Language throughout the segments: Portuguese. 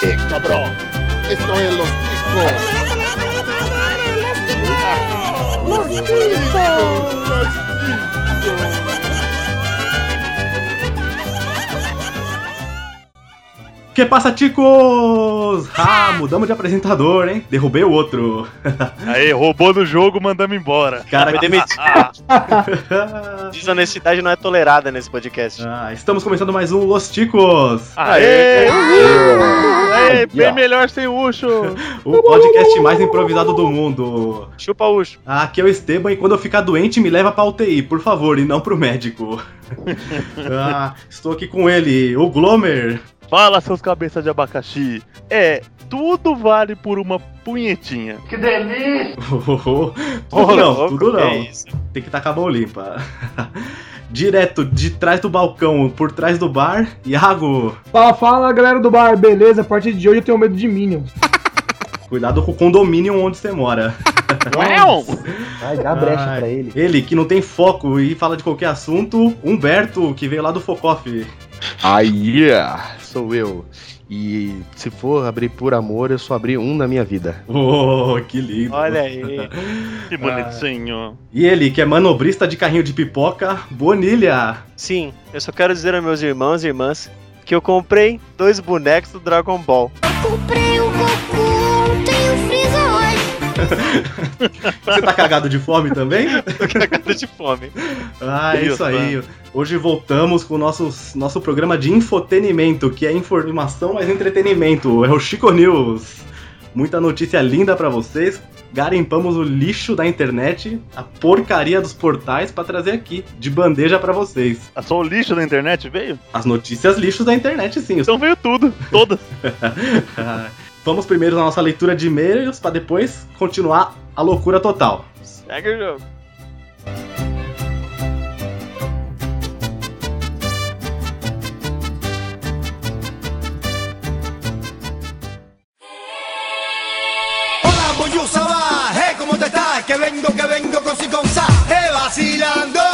qué, cabrón? Esto es los chicos. Los chicos. Los chicos. Que passa, ticos? Ah, mudamos de apresentador, hein? Derrubei o outro. Aí, roubou no jogo, mandamos embora. Cara, Foi demitido. Desonestidade não é tolerada nesse podcast. Ah, estamos começando mais um Los Ticos, Aê! Aê, bem ó. melhor sem Ucho. o podcast mais improvisado do mundo. Chupa Ucho. Ah, aqui é o Esteban e quando eu ficar doente me leva pra UTI, por favor, e não pro médico. ah, estou aqui com ele, o Glomer. Fala, seus cabeças de abacaxi. É, tudo vale por uma punhetinha. tudo Ô, não, louco, tudo que não. é isso? Tem que tacar a mão limpa. Direto de trás do balcão, por trás do bar, Iago. Fala, fala galera do bar, beleza? A partir de hoje eu tenho medo de Minions. Cuidado com o condomínio onde você mora. Uau! Vai, dá brecha Ai, pra ele. Ele que não tem foco e fala de qualquer assunto, Humberto, que veio lá do Focoff. Aí, sou eu. E se for abrir por amor, eu só abri um na minha vida. Oh, que lindo. Olha aí. Que bonitinho. E ele, que é manobrista de carrinho de pipoca, Bonilha. Sim, eu só quero dizer aos meus irmãos e irmãs que eu comprei dois bonecos do Dragon Ball. Comprei tem o Freezer Você tá cagado de fome também? Tô cagado de fome. Ah, é isso aí. Hoje voltamos com o nosso, nosso programa de infotenimento, que é informação mais entretenimento. É o Chico News. Muita notícia linda pra vocês. Garimpamos o lixo da internet, a porcaria dos portais pra trazer aqui, de bandeja pra vocês. Ah, Só o lixo da internet veio? As notícias lixos da internet, sim. Então veio tudo, todas. Vamos primeiro na nossa leitura de e-mails pra depois continuar a loucura total. Segue o jogo. Hola, Boyusa va, hey, ¿cómo te estás? Que vengo, que vengo con si con sa, hey, vacilando.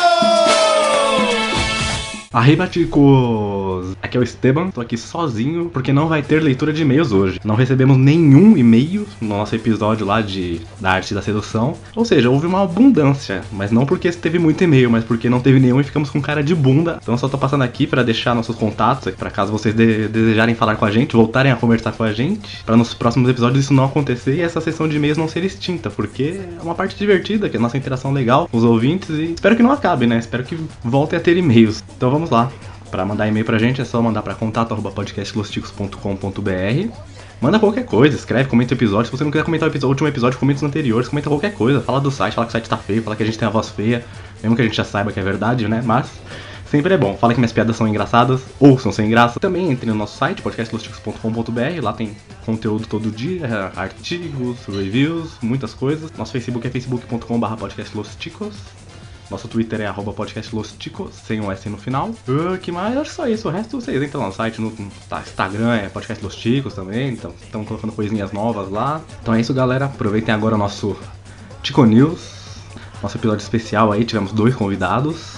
Arriba, ticos! Aqui é o Esteban, tô aqui sozinho porque não vai ter leitura de e-mails hoje. Não recebemos nenhum e-mail no nosso episódio lá de da arte da sedução. Ou seja, houve uma abundância, mas não porque teve muito e-mail, mas porque não teve nenhum e ficamos com cara de bunda. Então só tô passando aqui pra deixar nossos contatos, pra caso vocês de- desejarem falar com a gente, voltarem a conversar com a gente, pra nos próximos episódios isso não acontecer e essa sessão de e-mails não ser extinta, porque é uma parte divertida, que é a nossa interação legal com os ouvintes e espero que não acabe, né? Espero que volte a ter e-mails. Então vamos lá. Pra mandar e-mail pra gente é só mandar pra contato@podcastlosticos.com.br. Manda qualquer coisa, escreve, comenta o episódio. Se você não quiser comentar o episódio- o último episódio, comenta os anteriores, comenta qualquer coisa. Fala do site, fala que o site tá feio, fala que a gente tem a voz feia, mesmo que a gente já saiba que é verdade, né? Mas sempre é bom. Fala que minhas piadas são engraçadas ou são sem graça. Também entre no nosso site, podcastlosticos.com.br, lá tem conteúdo todo dia, artigos, reviews, muitas coisas. Nosso Facebook é facebook.com.br podcastlosticos. Nosso Twitter é arroba podcastlosticos, sem um S no final. Ah, que mais? Acho só isso. O resto vocês entram lá no site, no tá, Instagram é podcastlosticos também. Então estamos colocando coisinhas novas lá. Então é isso, galera. Aproveitem agora o nosso Tico News. Nosso episódio especial aí, tivemos dois convidados.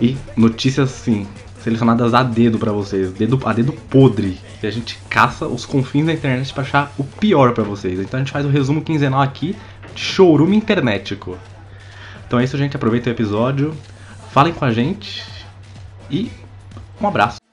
E notícias, assim, selecionadas a dedo pra vocês. Dedo, a dedo podre. E a gente caça os confins da internet pra achar o pior pra vocês. Então a gente faz o resumo quinzenal aqui de showroom internetico. Então é isso, gente. Aproveitem o episódio. Falem com a gente. E um abraço.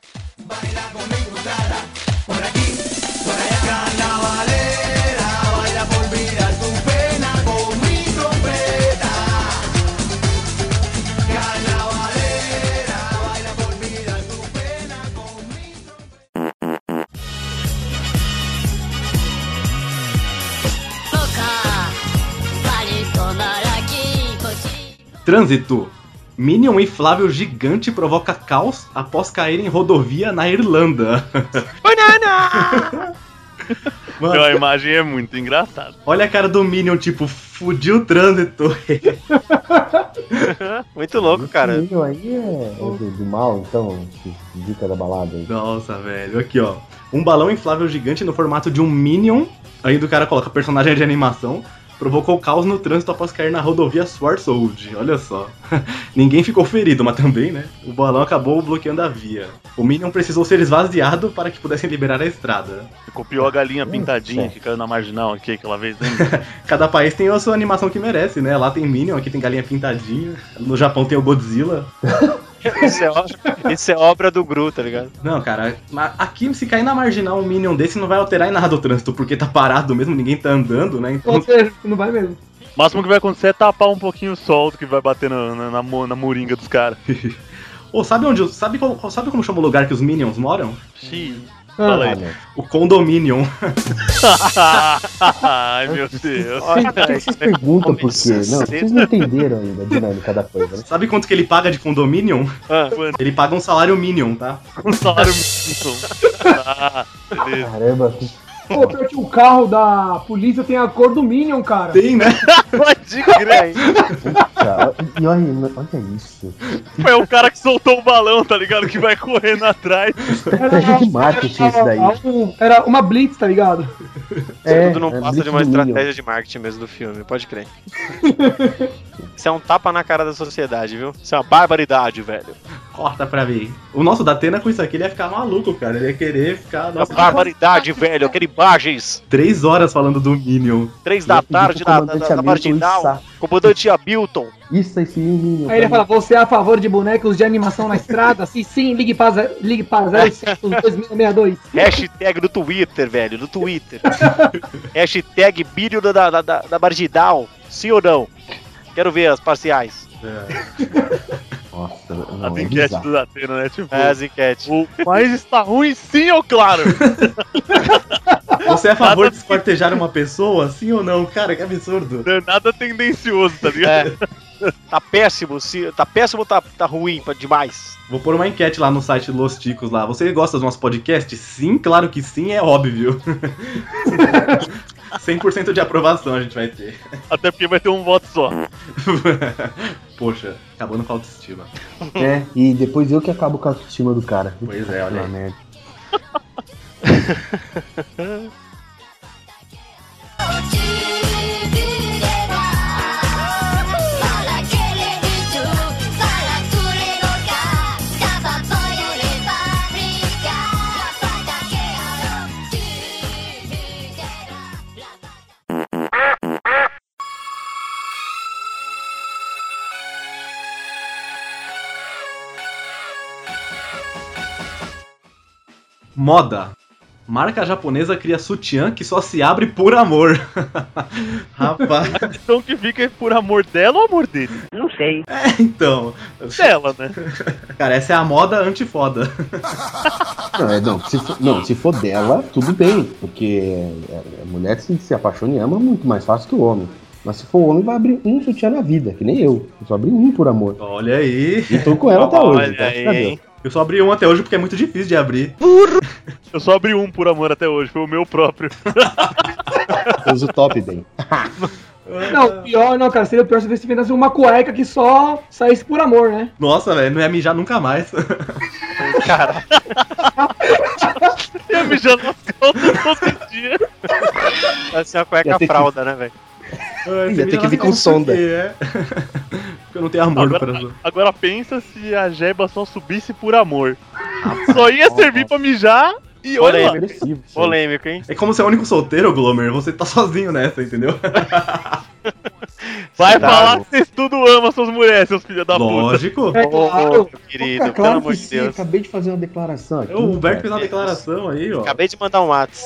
Trânsito. Minion inflável gigante provoca caos após cair em rodovia na Irlanda. Banana! Mano, a imagem é muito engraçada. olha a cara do Minion, tipo, fudiu o trânsito. Muito louco, cara. Esse menino aí é, é do, do mal, então, dica da balada aí. Nossa, velho. Aqui, ó. Um balão inflável gigante no formato de um Minion. Aí do cara coloca personagem de animação. Provocou caos no trânsito após cair na rodovia Swartwood. Olha só. Ninguém ficou ferido, mas também, né? O balão acabou bloqueando a via. O Minion precisou ser esvaziado para que pudessem liberar a estrada. Copiou a galinha Hum, pintadinha certo. que caiu na marginal aqui aquela vez? Cada país tem a sua animação que merece, né? Lá tem Minion, aqui tem galinha pintadinha. No Japão tem o Godzilla. Isso é, obra, isso é obra do Gru, tá ligado? Não, cara, aqui se cair na marginal um Minion desse não vai alterar em nada o trânsito, porque tá parado mesmo, ninguém tá andando, né? Então Ou seja, não vai mesmo. O máximo que vai acontecer é tapar um pouquinho o sol que vai bater na, na, na, na moringa dos caras. Ô, sabe onde. Sabe como, sabe como chama o lugar que os Minions moram? Xiii. Ah, Fala aí. Olha, O Condominion. Ai, meu Deus. Que vocês perguntam por quê? Não, vocês não entenderam ainda a dinâmica da coisa, né? Sabe quanto que ele paga de Condominion? Ah, Ele paga um salário Minion, tá? Um salário mínimo. Ah, beleza. Caramba, Pô, pior que o carro da polícia tem a cor do Minion, cara. Tem, né? pode crer. cara, e olha, olha isso. Foi o cara que soltou o balão, tá ligado? Que vai correndo atrás. Estratégia de marketing isso daí. Era, um- uma blitz, tá ligado? É, Tudo não é passa de uma do Minion. estratégia de marketing mesmo do filme, pode crer. Isso é um tapa na cara da sociedade, viu? Isso é uma barbaridade, velho. Corta pra mim. O nosso da Atena com isso aqui, ele ia ficar maluco, cara. Ele ia querer ficar. Uma Nossa, barbaridade, velho. Quero imagens. três horas falando do Minion. Três da tarde na, na, na marginal. Comandante Hamilton. Isso aí sim, Minion. Aí ele fala, você é a favor de bonecos de animação na estrada? Sim, sim, ligue para, ligue para 062662. Hashtag no Twitter, velho. No Twitter. Hashtag Bírio da, da, da, da marginal. Sim ou não? Quero ver as parciais. Nossa, As não, é enquetes do Datena, né? Tipo, É, as enquetes. o país está ruim sim ou claro? Você é a favor Nada de esquartejar uma pessoa, sim ou não? Cara, que absurdo. Não é nada tendencioso, tá ligado? É. Tá péssimo, se, tá péssimo ou tá, tá ruim pra- demais? Vou pôr uma enquete lá no site Los Ticos lá. Você gosta do nosso podcast? Sim, claro que sim, é óbvio. 100% de aprovação a gente vai ter. Até porque vai ter um voto só. Poxa, acabando com a autoestima. É, e depois eu que acabo com a autoestima do cara. Pois é, olha aí. Moda. Marca japonesa cria sutiã que só se abre por amor. Rapaz, Então que fica é por amor dela ou amor dele? então. Dela, né? Cara, essa é a moda antifoda. Não, é, não, se for, não, se for dela, tudo bem, porque é, a mulher se, se apaixona e ama muito mais fácil que o homem. Mas se for o homem, vai abrir um sutiã na vida, que nem eu. Eu só abri um por amor. Olha aí. E tô com ela até hoje. Olha a aí, Deus. Eu só abri um até hoje porque é muito difícil de abrir. Eu só abri um por amor até hoje, foi o meu próprio. Eu uso top bem. Não, pior não, cara. Seria pior se você inventasse uma cueca que só saísse por amor, né? Nossa, velho, não ia mijar nunca mais. Cara, Ia mijar nas calças todo dia. vai ser uma cueca Ia fralda, né, velho? Ia ter que vir com sonda. É. Porque eu não tenho amor no coração. Agora pensa se a jeba só subisse por amor. Só ia servir pra mijar e olha lá. Polêmico. Aí. Polêmico, hein? É como ser o único solteiro, Glomer. Você tá sozinho nessa, entendeu? Vai falar que vocês tudo amam suas mulheres, seus filhos da puta. Lógico. É claro. meu querido, É pelo claro amor de Deus. acabei de fazer uma declaração aqui. O Humberto fez uma declaração aí, ó. Acabei de mandar um Whats.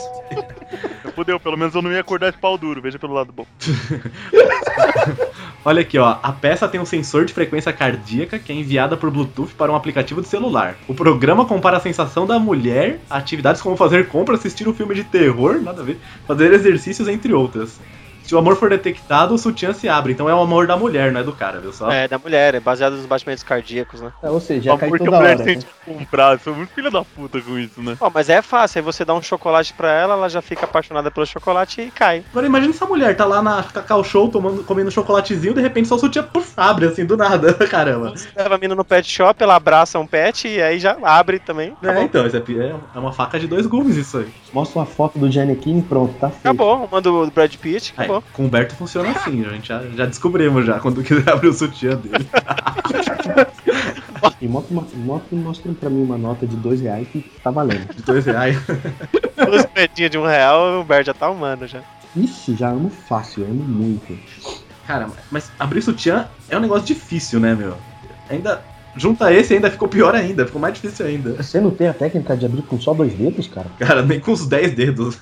Fudeu, pelo menos eu não ia acordar de pau duro, veja pelo lado bom. Olha aqui, ó. A peça tem um sensor de frequência cardíaca que é enviada por Bluetooth para um aplicativo de celular. O programa compara a sensação da mulher atividades como fazer compra, assistir um filme de terror, nada a ver, fazer exercícios, entre outras. Se o amor for detectado, o sutiã se abre. Então é o amor da mulher, não é do cara, viu só? É, da mulher, é baseado nos batimentos cardíacos, né? É, ou seja, já cai Amor que a toda mulher hora. né? sente comprar. Sou muito filha da puta com isso, né? Ó, mas é fácil, aí você dá um chocolate pra ela, ela já fica apaixonada pelo chocolate e cai. Agora imagina essa mulher tá lá na Cacau Show tomando, comendo chocolatezinho, de repente só o sutiã puf, abre assim do nada. Caramba. Você leva a mina no pet shop, ela abraça um pet e aí já abre também. É, Acabou. então, isso é, pi- é uma faca de dois gumes isso aí. Mostra uma foto do Giannichini e pronto, tá feito. Acabou, manda o Brad Pitt, Aí, Com o Humberto funciona assim, a gente já, já descobrimos já, quando quiser abrir o sutiã dele. E mostra, uma- mostra, mostra pra mim uma nota de dois reais que tá valendo. De dois reais. Duas moedinhas de um real, o Humberto já tá humano já. Ixi, já amo fácil, amo muito. Cara, mas abrir sutiã é um negócio difícil, né, meu? Ainda. Junta esse ainda ficou pior ainda, ficou mais difícil ainda. Você não tem a técnica de abrir com só dois dedos, cara? Cara, nem com os 10 dedos.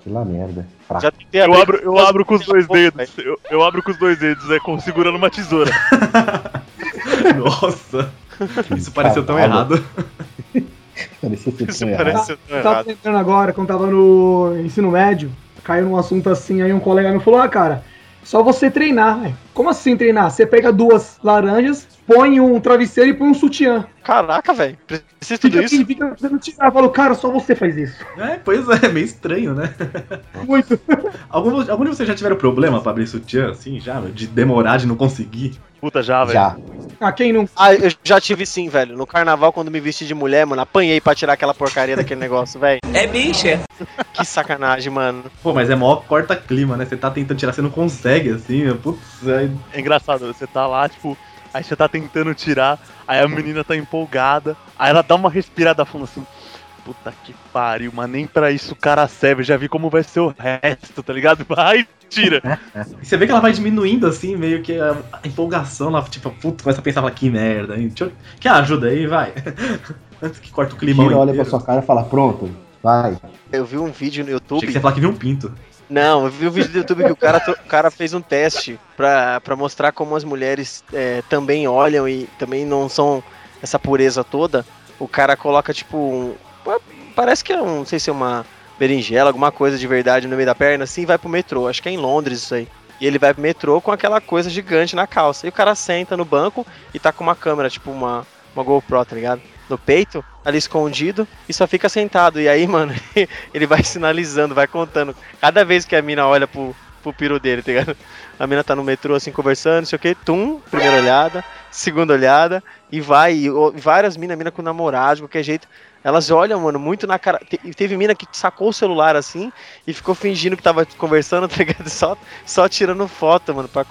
Que lá merda. Fraco. Já tentei Eu abro, eu abro com os dois dedos. Eu, eu abro com os dois dedos, é como segurando uma tesoura. Nossa. Isso pareceu tão errado. Parecia ser Isso tão errado. pareceu tão Eu tava errado. lembrando agora, quando tava no ensino médio, caiu num assunto assim, aí um colega meu falou, ah, cara, só você treinar. velho. Como assim treinar? Você pega duas laranjas, põe um travesseiro e põe um sutiã. Caraca, velho. Precisa de tudo Fica, isso? fica fazendo tirar. Eu falo, cara, só você faz isso. É, pois é, meio estranho, né? Muito. Algum, algum de vocês já tiveram problema pra abrir sutiã, assim, já? De demorar, de não conseguir? Puta já, velho. Já. Ah, quem não? Ah, eu já tive sim, velho. No carnaval, quando me vesti de mulher, mano, apanhei pra tirar aquela porcaria daquele negócio, velho. É bicha. Que sacanagem, mano. Pô, mas é mó corta-clima, né? Você tá tentando tirar, você não consegue, assim, meu. Putz, aí É engraçado, você tá lá, tipo, aí você tá tentando tirar, aí a menina tá empolgada, aí ela dá uma respirada fundo assim. Puta que pariu, mas nem pra isso o cara serve, já vi como vai ser o resto, tá ligado? Vai, tira. E você vê que ela vai diminuindo, assim, meio que a, a empolgação lá, tipo, puto, começa a pensar, fala, que merda, hein? Deixa eu... Quer ajuda aí, vai. Antes que corta o climão Tira, olha pra sua cara e fala, pronto, vai. Eu vi um vídeo no Achei YouTube. que você ia falar que viu um pinto. Não, eu vi um vídeo do YouTube que o cara, o cara fez um teste pra, pra mostrar como as mulheres é, também olham e também não são essa pureza toda. O cara coloca, tipo, um, parece que é um, não sei se é uma berinjela, alguma coisa de verdade no meio da perna, assim, vai pro metrô. Acho que é em Londres isso aí. E ele vai pro metrô com aquela coisa gigante na calça. E o cara senta no banco e tá com uma câmera, tipo uma, uma GoPro, tá ligado? No peito, ali escondido, e só fica sentado. E aí, mano, ele vai sinalizando, vai contando. Cada vez que a mina olha pro, pro piro dele, tá ligado? A mina tá no metrô assim conversando, não sei o que, tum, primeira olhada, segunda olhada, e vai, e, várias minas, mina com namorado, de qualquer jeito, elas olham, mano, muito na cara. Te- teve mina que sacou o celular assim e ficou fingindo que tava conversando, tá ligado? Só, só tirando foto, mano, pra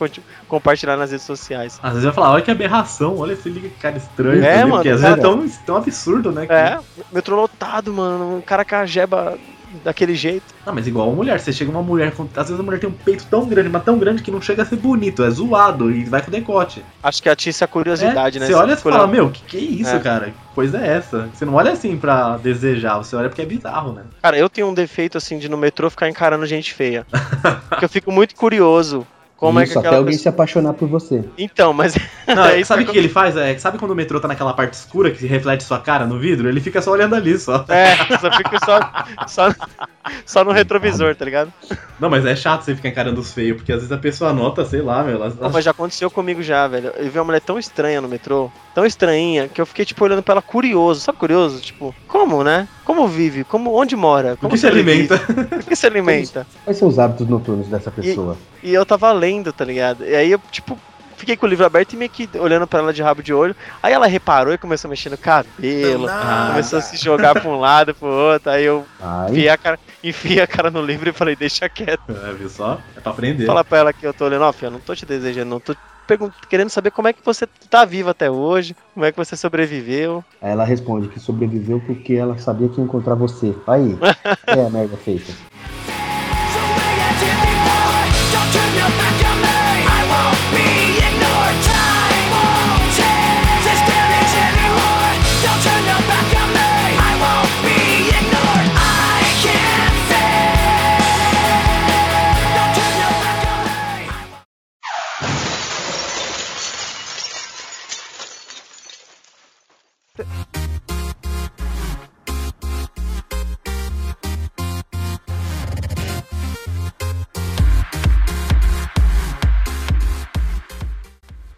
compartilhar nas redes sociais. Às vezes eu falo, olha que aberração, olha esse liga que cara estranho. É, mano, Porque às vezes é tão, tão absurdo, né? que- É, metrô lotado, mano, um cara com a jeba daquele jeito. Não, mas igual uma mulher, você chega uma mulher, com... às vezes a mulher tem um peito tão grande, mas tão grande que não chega a ser bonito, é zoado e vai com decote. Acho que atiça a curiosidade, É, né? Você olha e fala, meu, que que é isso, É. cara? Que coisa é essa? Você não olha assim pra desejar, você olha porque é bizarro, né? Cara, eu tenho um defeito assim de no metrô ficar encarando gente feia. Porque eu fico muito curioso. Como Isso, é que até alguém pessoa... se apaixonar por você. Então, mas. Não, é isso sabe o que que ele faz? É, sabe quando o metrô tá naquela parte escura que reflete sua cara no vidro? Ele fica só olhando ali só. É, só fico só, só, só no retrovisor, tá ligado? Não, mas é chato você ficar encarando os feios, porque às vezes a pessoa nota, sei lá, meu. Ela, Não, mas já aconteceu comigo já, velho. Eu vi uma mulher tão estranha no metrô, tão estranhinha, que eu fiquei, tipo, olhando pra ela curioso. Sabe curioso? Tipo, como, né? Como vive? Como, onde mora? Como que se alimenta? Por que se alimenta? Quais são os hábitos noturnos dessa pessoa? E eu tava lendo, tá ligado? E aí eu, tipo, fiquei com o livro aberto e meio que olhando pra ela de rabo de olho. Aí ela reparou e começou a mexer no cabelo, começou a se jogar pra um lado, pro outro. Aí eu enfiei a cara, enfiei a cara no livro e falei, deixa quieto. É, viu só? É pra aprender. Fala pra ela que eu tô olhando, ó, filha, não tô te desejando, não tô querendo saber como é que você tá viva até hoje, como é que você sobreviveu. Aí ela responde que sobreviveu porque ela sabia que ia encontrar você. Aí, é a merda feita.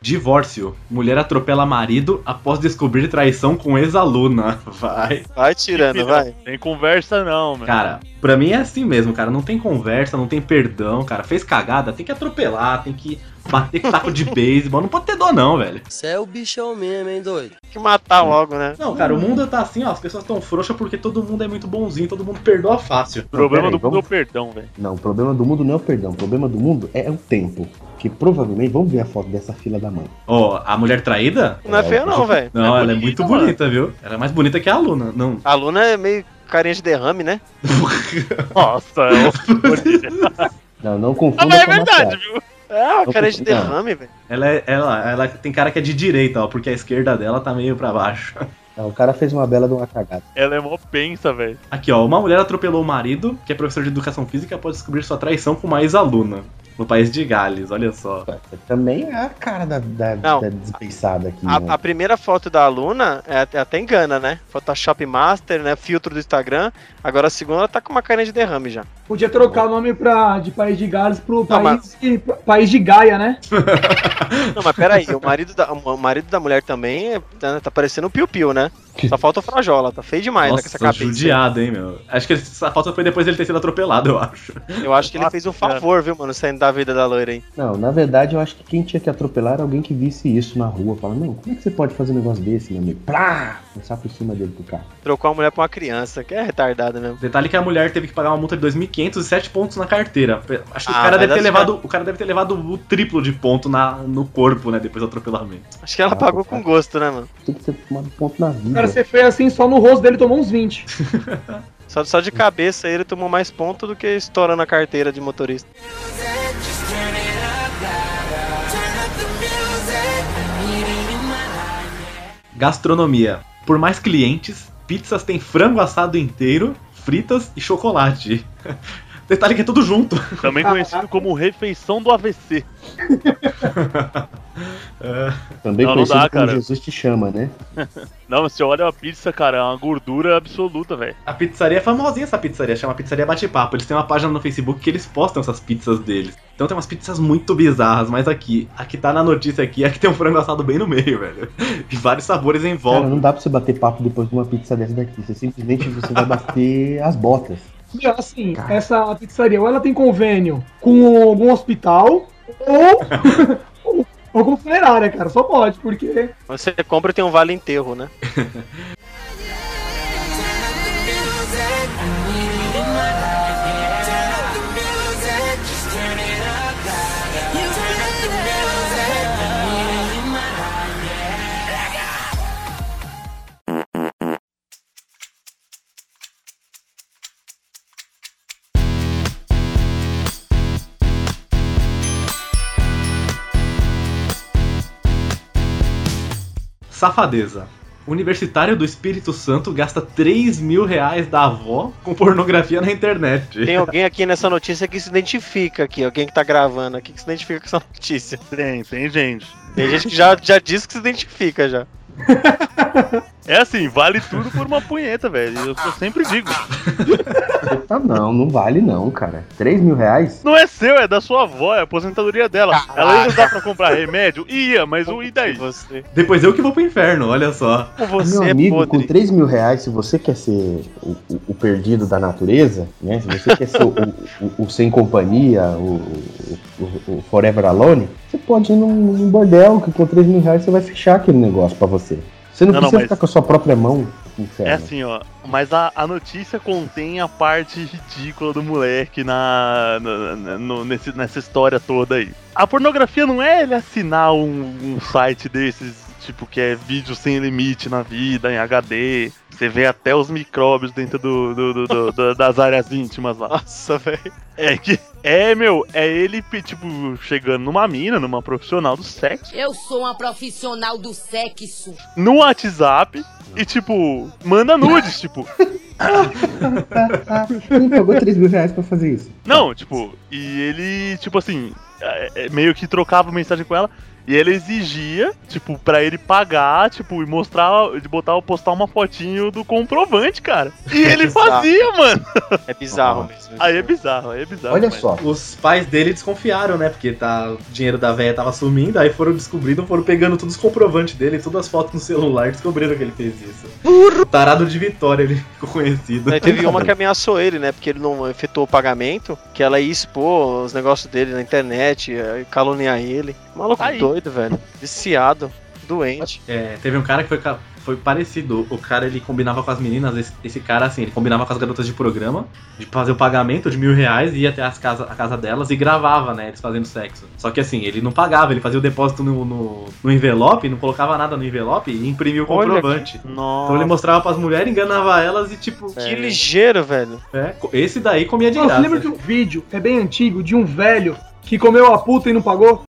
Divórcio. Mulher atropela marido após descobrir traição com ex-aluna. Vai. Vai tirando, vai. Tem conversa não, mano. Cara, Pra mim é assim mesmo, cara. Não tem conversa, não tem perdão, cara. Fez cagada, tem que atropelar, tem que bater com taco de beisebol. Não pode ter dó, não, velho. Você é o bichão mesmo, hein, doido? Que matar logo, né? Não, cara, o mundo tá assim, ó. As pessoas tão frouxas porque todo mundo é muito bonzinho, todo mundo perdoa fácil. O problema do mundo é o perdão, velho. Não, o problema do mundo não é o perdão. O problema do mundo é o tempo. Que provavelmente, vamos ver a foto dessa fila da mãe. Ó, a mulher traída? Não é feio não, velho. Não, É ela é bonita, muito mano. bonita, viu? Ela é mais bonita que a aluna. Não. A Luna é meio carinha de derrame, né? Nossa, é uma Não, não Ah, confunda mas é verdade, viu? É, uma Não, carinha de derrame, velho. Ela, é, ela, ela tem cara que é de direita, ó, porque a esquerda dela tá meio pra baixo. Não, o cara fez uma bela de uma cagada. Ela é mó pensa, velho. Aqui, ó, uma mulher atropelou o marido, que é professor de educação física, após descobrir sua traição com uma ex-aluna. No país de Gales, olha só. Também é a cara da, da, Não. da desbeiçada aqui. A, né? a primeira foto da aluna é, até- até engana, né? Photoshop Master, né? Filtro do Instagram. Agora a segunda ela tá com uma carinha de derrame já. Podia trocar o nome pra, de País de Gales pro Não, país, de- país de Gaia, né? Não, mas peraí, o marido da, o marido da mulher também é- tá, tá parecendo o Piu Piu, né? Só falta o Frajola, tá feio demais né, com essa Nossa, cabeça. judiado, hein, meu. Acho que essa falta foi depois dele ter sido atropelado, eu acho. Eu acho que ele Nossa, fez um favor, viu, mano, saindo da vida da loira aí. Não, na verdade eu acho que quem tinha que atropelar era alguém que visse isso na rua. Fala, não, como é que você pode fazer um negócio desse, meu amigo? Plá! Começar por cima dele pro carro. Trocou a mulher pra uma criança, que é retardada mesmo. Detalhe que a mulher teve que pagar uma multa de 2.500 e 7 pontos na carteira. Acho que o Ah, cara mas deve ter levado. O cara deve ter levado o triplo de ponto na, no corpo, né? Depois do atropelamento. Acho que ela pagou com gosto, né, mano? Tem que ser tomado ponto na vida. Cara, você fez assim, só no rosto dele tomou uns 20. Só, só de cabeça ele tomou mais ponto do que estourando a carteira de motorista. Gastronomia. Por mais clientes, pizzas têm frango assado inteiro, fritas e chocolate. Detalhe que é tudo junto. Também conhecido como refeição do AVC. Também Não, não conhecido dá, como cara. Jesus te chama, né? Não, você olha a pizza, cara, é uma gordura absoluta, velho. A pizzaria é famosinha essa pizzaria, chama Pizzaria Bate-Papo. Eles têm uma página no Facebook que eles postam essas pizzas deles. Então tem umas pizzas muito bizarras, mas aqui, a que tá na notícia aqui é que tem um frango assado bem no meio, velho. E vários sabores em Cara, volta. não dá pra você bater papo depois de uma pizza dessa daqui. Você simplesmente você vai bater as botas. Meu, assim, essa pizzaria, ou ela tem convênio com algum hospital, ou, ou, ou com funerária, cara. Só pode, porque. Você compra e tem um vale enterro, né? Safadeza. Universitário do Espírito Santo gasta 3 mil reais da avó com pornografia na internet. Tem alguém aqui nessa notícia que se identifica aqui, alguém que tá gravando aqui que se identifica com essa notícia. Tem, tem gente. Tem gente que já, já disse que se identifica já. É assim, vale tudo por uma punheta, velho. Eu, eu sempre digo. Ah, não, não vale não, cara. 3 mil reais? Não é seu, é da sua avó, é a aposentadoria dela. Ela ia usar pra comprar remédio? Ia, mas o e daí? Você, Depois eu que vou pro inferno, olha só. com você Meu é amigo, com podre. 3 mil reais, se você quer ser o, o- o perdido da natureza, né? Se você quer ser o, o- o sem companhia, o, o- o Forever Alone, você pode ir num, num bordel que com 3 mil reais você vai fechar aquele negócio pra você. Você não, Não, não, precisa mas- ficar com a sua própria mão no É inferno. assim, ó. Mas a, a notícia contém a parte ridícula do moleque na, na- no- nesse- nessa história toda aí. A pornografia não é ele assinar um, um site desses, tipo, que é vídeo sem limite na vida, em HD. Você vê até os micróbios dentro do, do- do- do- do- das áreas íntimas lá. Nossa, velho. É que. É, meu, é ele, tipo, chegando numa mina, numa profissional do sexo, Eu sou uma profissional do sexo. no WhatsApp. E, tipo, manda nudes, tipo, Quem pagou 3 mil reais pra fazer isso? Não, tipo, e ele, tipo assim, é, é, meio que trocava mensagem com ela E ele exigia, tipo, pra ele pagar, tipo, e mostrar, de botar, postar uma fotinho do comprovante, cara. E ele bizarro. fazia, mano. É bizarro mesmo. Aí é bizarro, aí é bizarro. Olha mas- só. Os pais dele desconfiaram, né? Porque tá, o dinheiro da véia tava sumindo, aí foram descobrindo, foram pegando todos os comprovantes dele, todas as fotos no celular, descobriram que ele fez isso. Burro! Tarado de Vitória, ele ficou conhecido. Aí teve uma que ameaçou ele, né? Porque ele não efetuou o pagamento, que ela ia expor os negócios dele na internet, caluniar ele. Maluco Aí. Doido, velho. Viciado, doente. É, teve um cara que foi, foi parecido. O cara ele combinava com as meninas, esse, esse cara assim, ele combinava com as garotas de programa de fazer o pagamento de mil reais e ia até as casa, a casa delas e gravava, né? Eles fazendo sexo. Só que assim, ele não pagava, ele fazia o depósito no, no, no envelope, não colocava nada no envelope e imprimia o comprovante. Nossa. Então ele mostrava pras mulheres, enganava elas e tipo. Que ligeiro, velho. É, esse daí comia de Nossa, graça. lembra de um vídeo, é bem antigo, de um velho que comeu a puta e não pagou?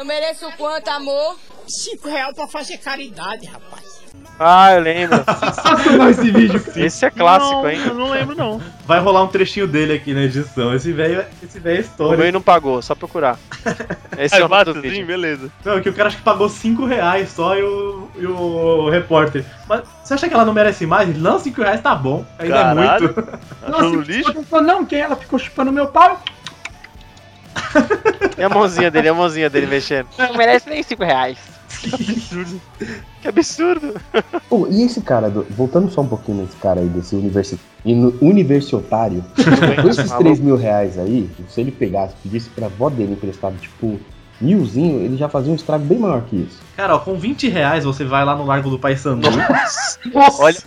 Eu mereço quanto, amor? Cinco reais pra fazer caridade, rapaz. Ah, eu lembro. Sensacional esse vídeo. Esse é clássico, não, hein? Eu não lembro, não. Vai rolar um trechinho dele aqui na edição. Esse velho esse velho é Comeu e história. não pagou, só procurar. Esse é o nome do assim, vídeo. beleza. Não, que o cara acho que pagou 5 reais só e o, e o repórter. Mas você acha que ela não merece mais? Ele, Não, 5 reais tá bom. Ainda Caralho. é muito. Nossa, lixo? não, quem ela ficou chupando meu pau? E a mãozinha dele, a mãozinha dele mexendo. Não merece nem cinco reais. Que absurdo. Que absurdo. Pô, e esse cara, do- voltando só um pouquinho nesse cara aí, desse universi universitário, com esses 3 mil reais aí, se ele pegasse, pedisse pra avó dele emprestado, tipo, milzinho, ele já fazia um estrago bem maior que isso. Cara, ó, com 20 reais você vai lá no Largo do Pai Sandu. Olha,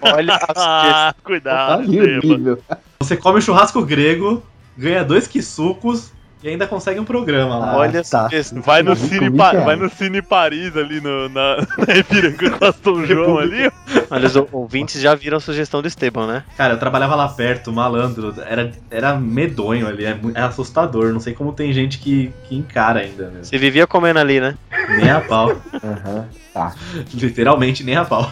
olha as Ah, Tá cuidado, nível. Você come um churrasco grego, ganha dois quisucos e ainda consegue um programa lá. Olha as tá. Vai no, Cine 20 Pa- reais. vai no Cine Paris ali no, na, na Ipiranga com Aston João ali. Olha, os ouvintes já viram a sugestão do Esteban, né? Cara, eu trabalhava lá perto, malandro. Era, era medonho ali, é, é assustador. Não sei como tem gente que, que encara ainda, mesmo. Você vivia comendo ali, né? Nem a pau. Aham, tá. Literalmente, nem a pau.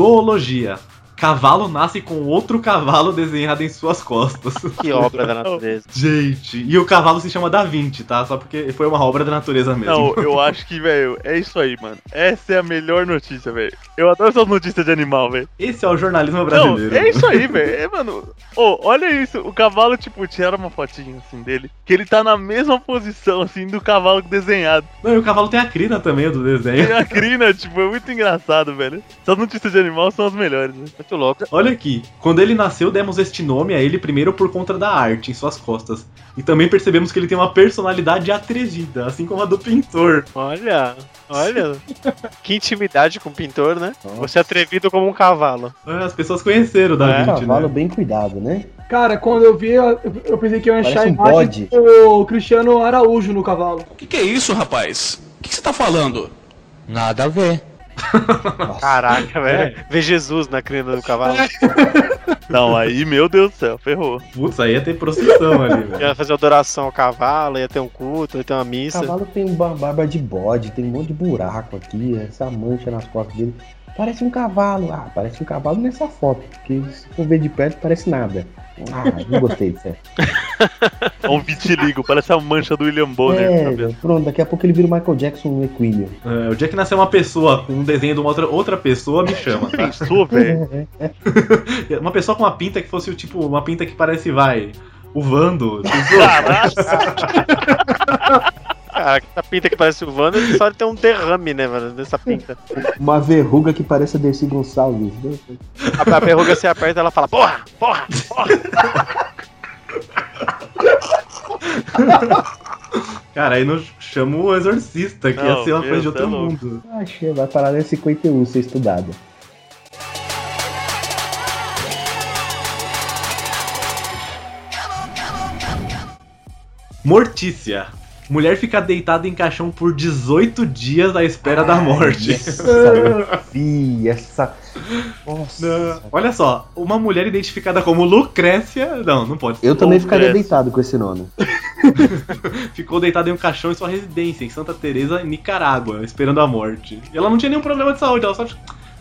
Zoologia. Cavalo nasce com outro cavalo desenhado em suas costas. Que obra da natureza. Gente, e o cavalo se chama Da Vinci, tá? Só porque foi uma obra da natureza mesmo. Não, eu acho que, velho, é isso aí, mano. Essa é a melhor notícia, velho. Eu adoro essas notícias de animal, velho. Esse é o jornalismo Não, brasileiro. é isso aí, velho. É, mano. Ô, olha isso. O cavalo, tipo, tiraram uma fotinha assim dele. Que ele tá na mesma posição, assim, do cavalo desenhado. Não, e o cavalo tem a crina também do desenho. E a crina, tipo, é muito engraçado, velho. Essas notícias de animal são as melhores, né? Muito louco. Olha aqui, quando ele nasceu, demos este nome a ele primeiro por conta da arte em suas costas. E também percebemos que ele tem uma personalidade atrevida, assim como a do pintor. Olha, olha. que intimidade com o pintor, né? Nossa. Você é atrevido como um cavalo. É, As pessoas conheceram o Da É, Vinci, Cavalo né? bem cuidado, né? Cara, quando eu vi, eu, eu pensei que eu ia achar um imagem bode. do Cristiano Araújo no cavalo. O que, que é isso, rapaz? O que, que você tá falando? Nada a ver. Caraca, velho. Ver Jesus na crina do cavalo. Não, aí, meu Deus do céu, ferrou. Putz, aí ia ter procissão ali, velho. Ia fazer adoração ao cavalo, ia ter um culto, ia ter uma missa. Cavalo tem ba- barba de bode, tem um monte de buraco aqui, essa mancha nas costas dele. Parece um cavalo. Ah, parece um cavalo nessa foto, porque se for ver de perto parece nada. Ah, não gostei disso. É um vitiligo, parece a mancha do William Bonner. É, pronto, daqui a pouco ele vira o Michael Jackson no Equilibrium. É, o dia que nascer uma pessoa com um desenho de uma outra, outra pessoa, me chama, tá? Pensou, velho? Uma pessoa com uma pinta que fosse, tipo, uma pinta que parece, vai, o Vando. Caralho. Cara, essa pinta que parece o Wanda, só tem um derrame, né, mano, dessa pinta. Uma verruga que parece a Dercy Gonçalves. né? A, a verruga se aperta e ela fala, porra, porra, porra. Cara, aí não chama o exorcista, que ia Não, ser uma meu, coisa de tá outro louco. mundo. Achei, vai parar em 51 ser estudada. Mortícia. Mulher fica deitada em caixão por 18 dias à espera da morte. Essa vi, essa. Nossa. Não, Olha só, uma mulher identificada como Lucrécia. Não, não pode ser. Eu também ficaria deitado com esse nome. Ficou deitada em um caixão em sua residência, em Santa Teresa, Nicarágua, esperando a morte. E ela não tinha nenhum problema de saúde, ela só.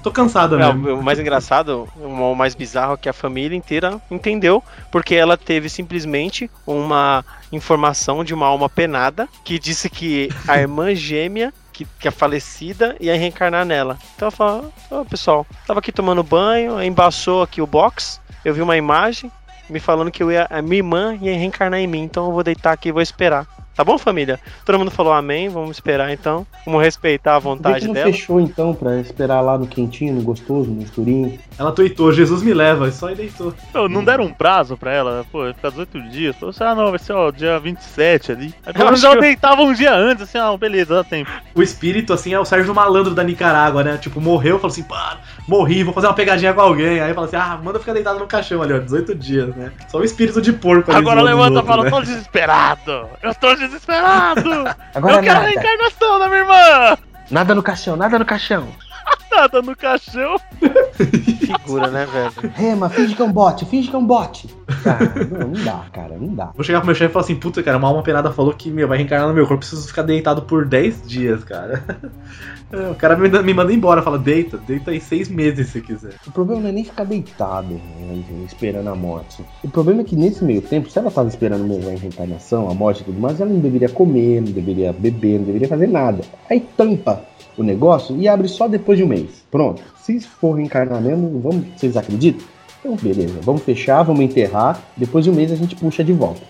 Tô cansada Não, mesmo. o mais engraçado, o mais bizarro é que a família inteira entendeu, porque ela teve simplesmente uma informação de uma alma penada que disse que a irmã gêmea, que, que é falecida, ia reencarnar nela. Então ela falou: Ô pessoal, tava aqui tomando banho, embaçou aqui o box, eu vi uma imagem me falando que eu ia, a minha irmã ia reencarnar em mim, então eu vou deitar aqui e vou esperar. Tá bom, família? Todo mundo falou amém, vamos esperar então. Vamos respeitar a Por que, vontade que não dela. fechou então pra esperar lá no quentinho, no gostoso, no escurinho? Ela tweetou, Jesus me leva, e só aí deitou. Não, não deram um prazo pra ela, pô, ficar 18 dias. Falou assim, ah não, vai ser ó, dia 27 ali. Aí pelo menos ela que- deitava um dia antes, assim, ah, beleza, dá tempo. O espírito, assim, é o Sérgio Malandro da Nicarágua, né? Tipo, morreu, falou assim, pá, morri, vou fazer uma pegadinha com alguém. Aí fala assim, ah, manda ficar deitado no caixão ali, ó, 18 dias, né? Só o espírito de porco ali Agora levanta e fala, né? tô desesperado! Eu tô desesperado! Agora eu quero a nada. reencarnação da minha irmã! Nada no caixão, nada no caixão. Nada no caixão. Figura, né, velho? Rema, finge que é um bote, finge que é um bote. Cara, não, não dá, cara, não dá. Vou chegar pro meu chefe e falar assim, puta, cara, uma alma penada falou que, meu, vai reencarnar no meu corpo, preciso ficar deitado por 10 dias, cara. O cara me, me manda embora, fala, deita, deita aí seis meses se quiser. O problema não é nem ficar deitado, né, esperando a morte. O problema é que nesse meio tempo, se ela tava esperando mesmo a reencarnação, a morte e tudo mais, ela não deveria comer, não deveria beber, não deveria fazer nada. Aí tampa o negócio e abre só depois de um mês. Pronto. Se for reencarnar mesmo, vamos, vocês acreditam? Então, beleza, vamos fechar, vamos enterrar. Depois de um mês a gente puxa de volta.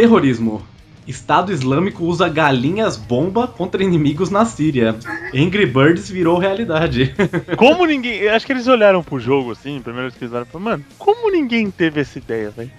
Terrorismo. Estado Islâmico usa galinhas bomba contra inimigos na Síria. Angry Birds virou realidade. Como ninguém. eu Acho que eles olharam pro jogo assim, primeiro eles olharam e falaram, mano, como ninguém teve essa ideia, velho?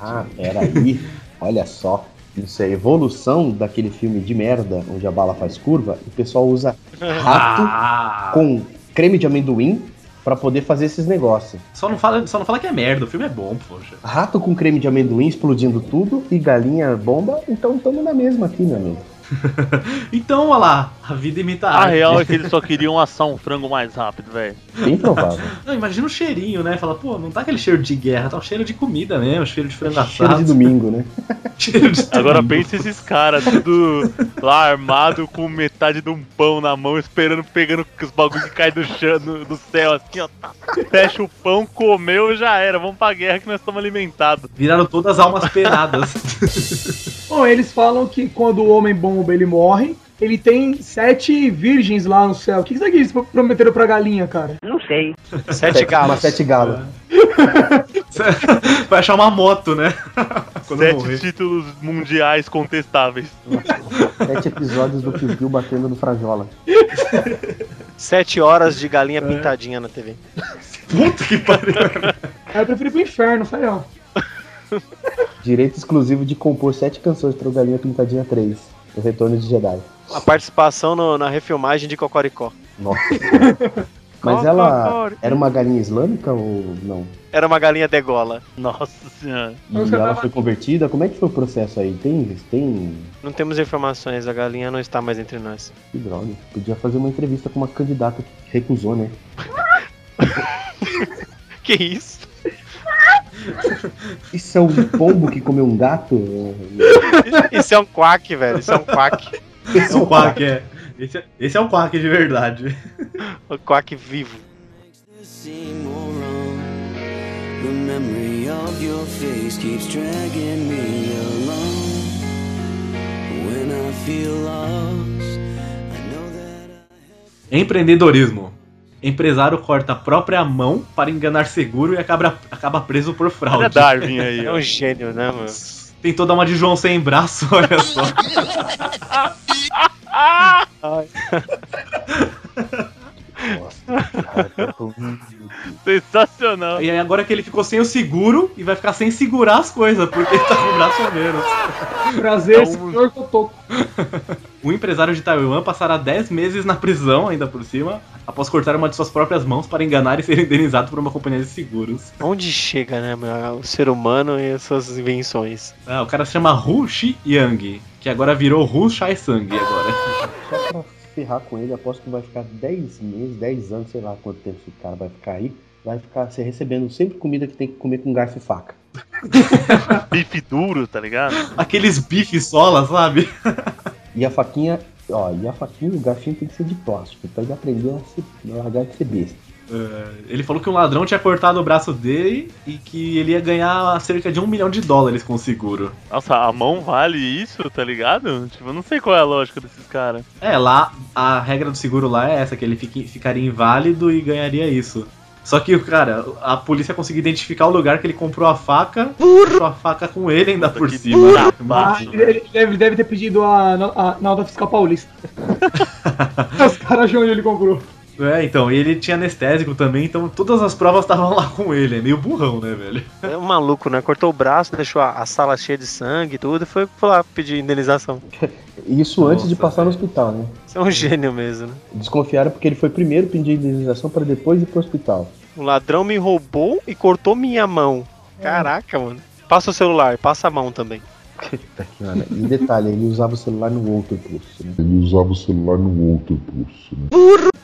Ah, peraí. Olha só. Isso é evolução daquele filme de merda onde a bala faz curva e o pessoal usa rato Ah, com creme de amendoim pra poder fazer esses negócios. só, não fala, só não fala que é merda, o filme é bom, poxa. Rato com creme de amendoim explodindo tudo e galinha bomba, então estamos na mesma aqui, meu amigo. Então, olha lá, a vida imita a A arte. real é que eles só queriam assar um frango mais rápido, velho. Bem provável. Não, imagina o cheirinho, né? Fala, pô, não tá aquele cheiro de guerra, tá o cheiro de comida mesmo, cheiro de frango Cheiro assado. de domingo, né? cheiro de Agora domingo. pensa esses caras, tudo lá armado com metade de um pão na mão, esperando, pegando os bagulhos que caem do chão, do, do céu, assim, ó. tá. Fecha o pão, comeu, já era. Vamos pra guerra que nós estamos alimentados. Viraram todas almas penadas. Bom, eles falam que quando o homem bomba ele morre, ele tem sete virgens lá no céu. O que, que isso aqui eles prometeram pra galinha, cara? Não sei. Sete Uma galos. sete galas. Vai achar uma moto, né? Quando Sete morrer. títulos mundiais contestáveis. Sete episódios do Piu Piu batendo no Frajola. Sete horas de galinha pintadinha na TV. Puta que pariu. Eu prefiro ir pro inferno, ó. Direito exclusivo de compor sete canções para o Galinha Pintadinha 3. O Retorno de Jedi. A participação no- na refilmagem de Cocoricó. Nossa. Mas ela era uma galinha islâmica ou não? Era uma galinha degola. Nossa senhora. E ela foi convertida? Como é que foi o processo aí? Tem, tem. Não temos informações, a galinha não está mais entre nós. Que droga. Podia fazer uma entrevista com uma candidata que recusou, né? Que isso? Isso é um pombo que comeu um gato? Isso é um quack, velho. Isso é um quack. Esse é um quack, é. Esse é, esse é um quack de verdade. Um quack vivo. seem more wrong. The memory of your face keeps dragging me along. When I feel lost, I know that I Empreendedorismo. Empresário corta a própria mão para enganar seguro e acaba, acaba preso por fraude. Olha Darwin aí, É um gênio, né, mano? tentou dar uma de João sem braço, olha só. Sensacional. E aí agora que ele ficou sem o seguro e vai ficar sem segurar as coisas, porque ele tá com o braço a menos. Prazer, um- senhor Cotoco. O empresário de Taiwan passará 10 meses na prisão, ainda por cima, após cortar uma de suas próprias mãos para enganar e ser indenizado por uma companhia de seguros. Onde chega, né, meu, o ser humano e as suas invenções? Ah, o cara se chama Hu Shi Yang, que agora virou Hu Shai Sang agora. Ferrar com ele, aposto que vai ficar 10 meses, 10 anos, sei lá quanto tempo esse cara vai ficar aí. Vai ficar se recebendo sempre comida que tem que comer com garfo e faca. Bife duro, tá ligado? Aqueles bifes sola, sabe? E a faquinha, ó, e a faquinha, o garfinho tem que ser de plástico, pra ele aprender a, ser, a largar de ser besta. É, ele falou que um ladrão tinha cortado o braço dele e que ele ia ganhar cerca de um milhão de dólares com o seguro. Nossa, a mão vale isso, tá ligado? Tipo, eu não sei qual é a lógica desses caras. É, lá a regra do seguro lá é essa, que ele fique- ficaria inválido e ganharia isso. Só que, cara, a polícia conseguiu identificar o lugar que ele comprou a faca, comprou a faca com ele ainda por que cima. Ah, ele, ele deve, deve ter pedido a, a, na nota fiscal paulista. Os caras acham onde ele comprou. É, então, e ele tinha anestésico também, então todas as provas estavam lá com ele. É meio burrão, né, velho? É um maluco, né? Cortou o braço, deixou a, a sala cheia de sangue e tudo, e foi, lá pedir indenização. Isso antes de Nossa, passar no hospital, né? Você é um gênio mesmo, né? Desconfiaram porque ele foi primeiro pedir indenização para depois ir pro hospital. O ladrão me roubou e cortou minha mão. Caraca, mano. Passa o celular, passa a mão também. Aqui, olha. E detalhe, ele usava o celular no outro pulso, né? Ele usava o celular no outro pulso, né?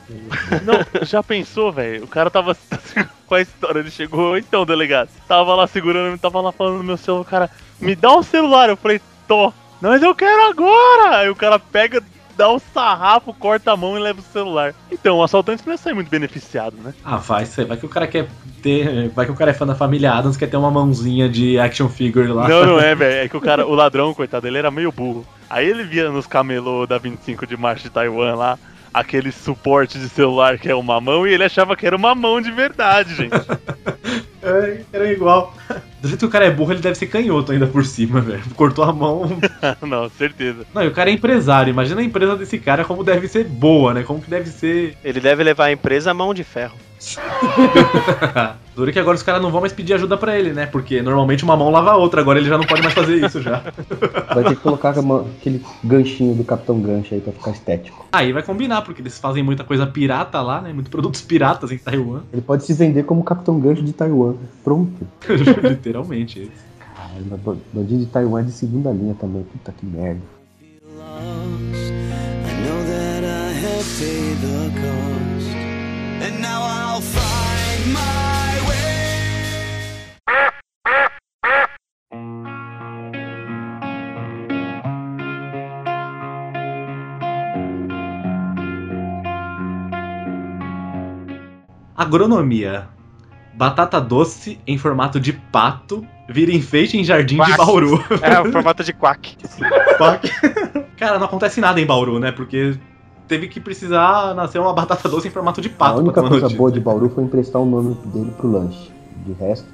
Não, já pensou, velho? O cara tava. Qual a história? Ele chegou, então, delegado. Tava lá segurando, tava lá falando no meu celular. O cara, me dá um celular. Eu falei, tô. Mas eu quero agora! Aí o cara pega, dá um sarrafo, corta a mão e leva o celular. Então, o assaltante não ia sair muito beneficiado, né? Ah, vai, sei, vai que o cara quer ter. Vai que o cara é fã da família Adams, quer ter uma mãozinha de action figure lá. Não, não é, velho. É que o cara, o ladrão, coitado, ele era meio burro. Aí ele via nos camelô da 25 de março de Taiwan lá, aquele suporte de celular que é uma mão, e ele achava que era uma mão de verdade, gente. É, era igual. Do jeito que o cara é burro, ele deve ser canhoto ainda por cima, velho. Cortou a mão. não, certeza. Não, e o cara é empresário. Imagina a empresa desse cara como deve ser boa, né? Como que deve ser. Ele deve levar a empresa à mão de ferro. Duro que agora os caras não vão mais pedir ajuda pra ele, né? Porque normalmente uma mão lava a outra, agora ele já não pode mais fazer isso já. Vai ter que colocar aquele ganchinho do Capitão Gancho aí pra ficar estético. Aí vai combinar, porque eles fazem muita coisa pirata lá, né? Muitos produtos piratas em Taiwan. Ele pode se vender como Capitão Gancho de Taiwan. Pronto. Literalmente. Caramba, ba- bandido de Taiwan é de segunda linha também. Puta que merda. I know that I have paid the cost. And now I'll find my way. Agronomia. Batata doce em formato de pato vira enfeite em jardim de Quack. Bauru. É, o formato de quack. Quack. Cara, não acontece nada em Bauru, né? Porque teve que precisar nascer uma batata doce em formato de A pato. única ter uma coisa notícia. boa de Bauru foi emprestar o nome dele pro lanche. De resto,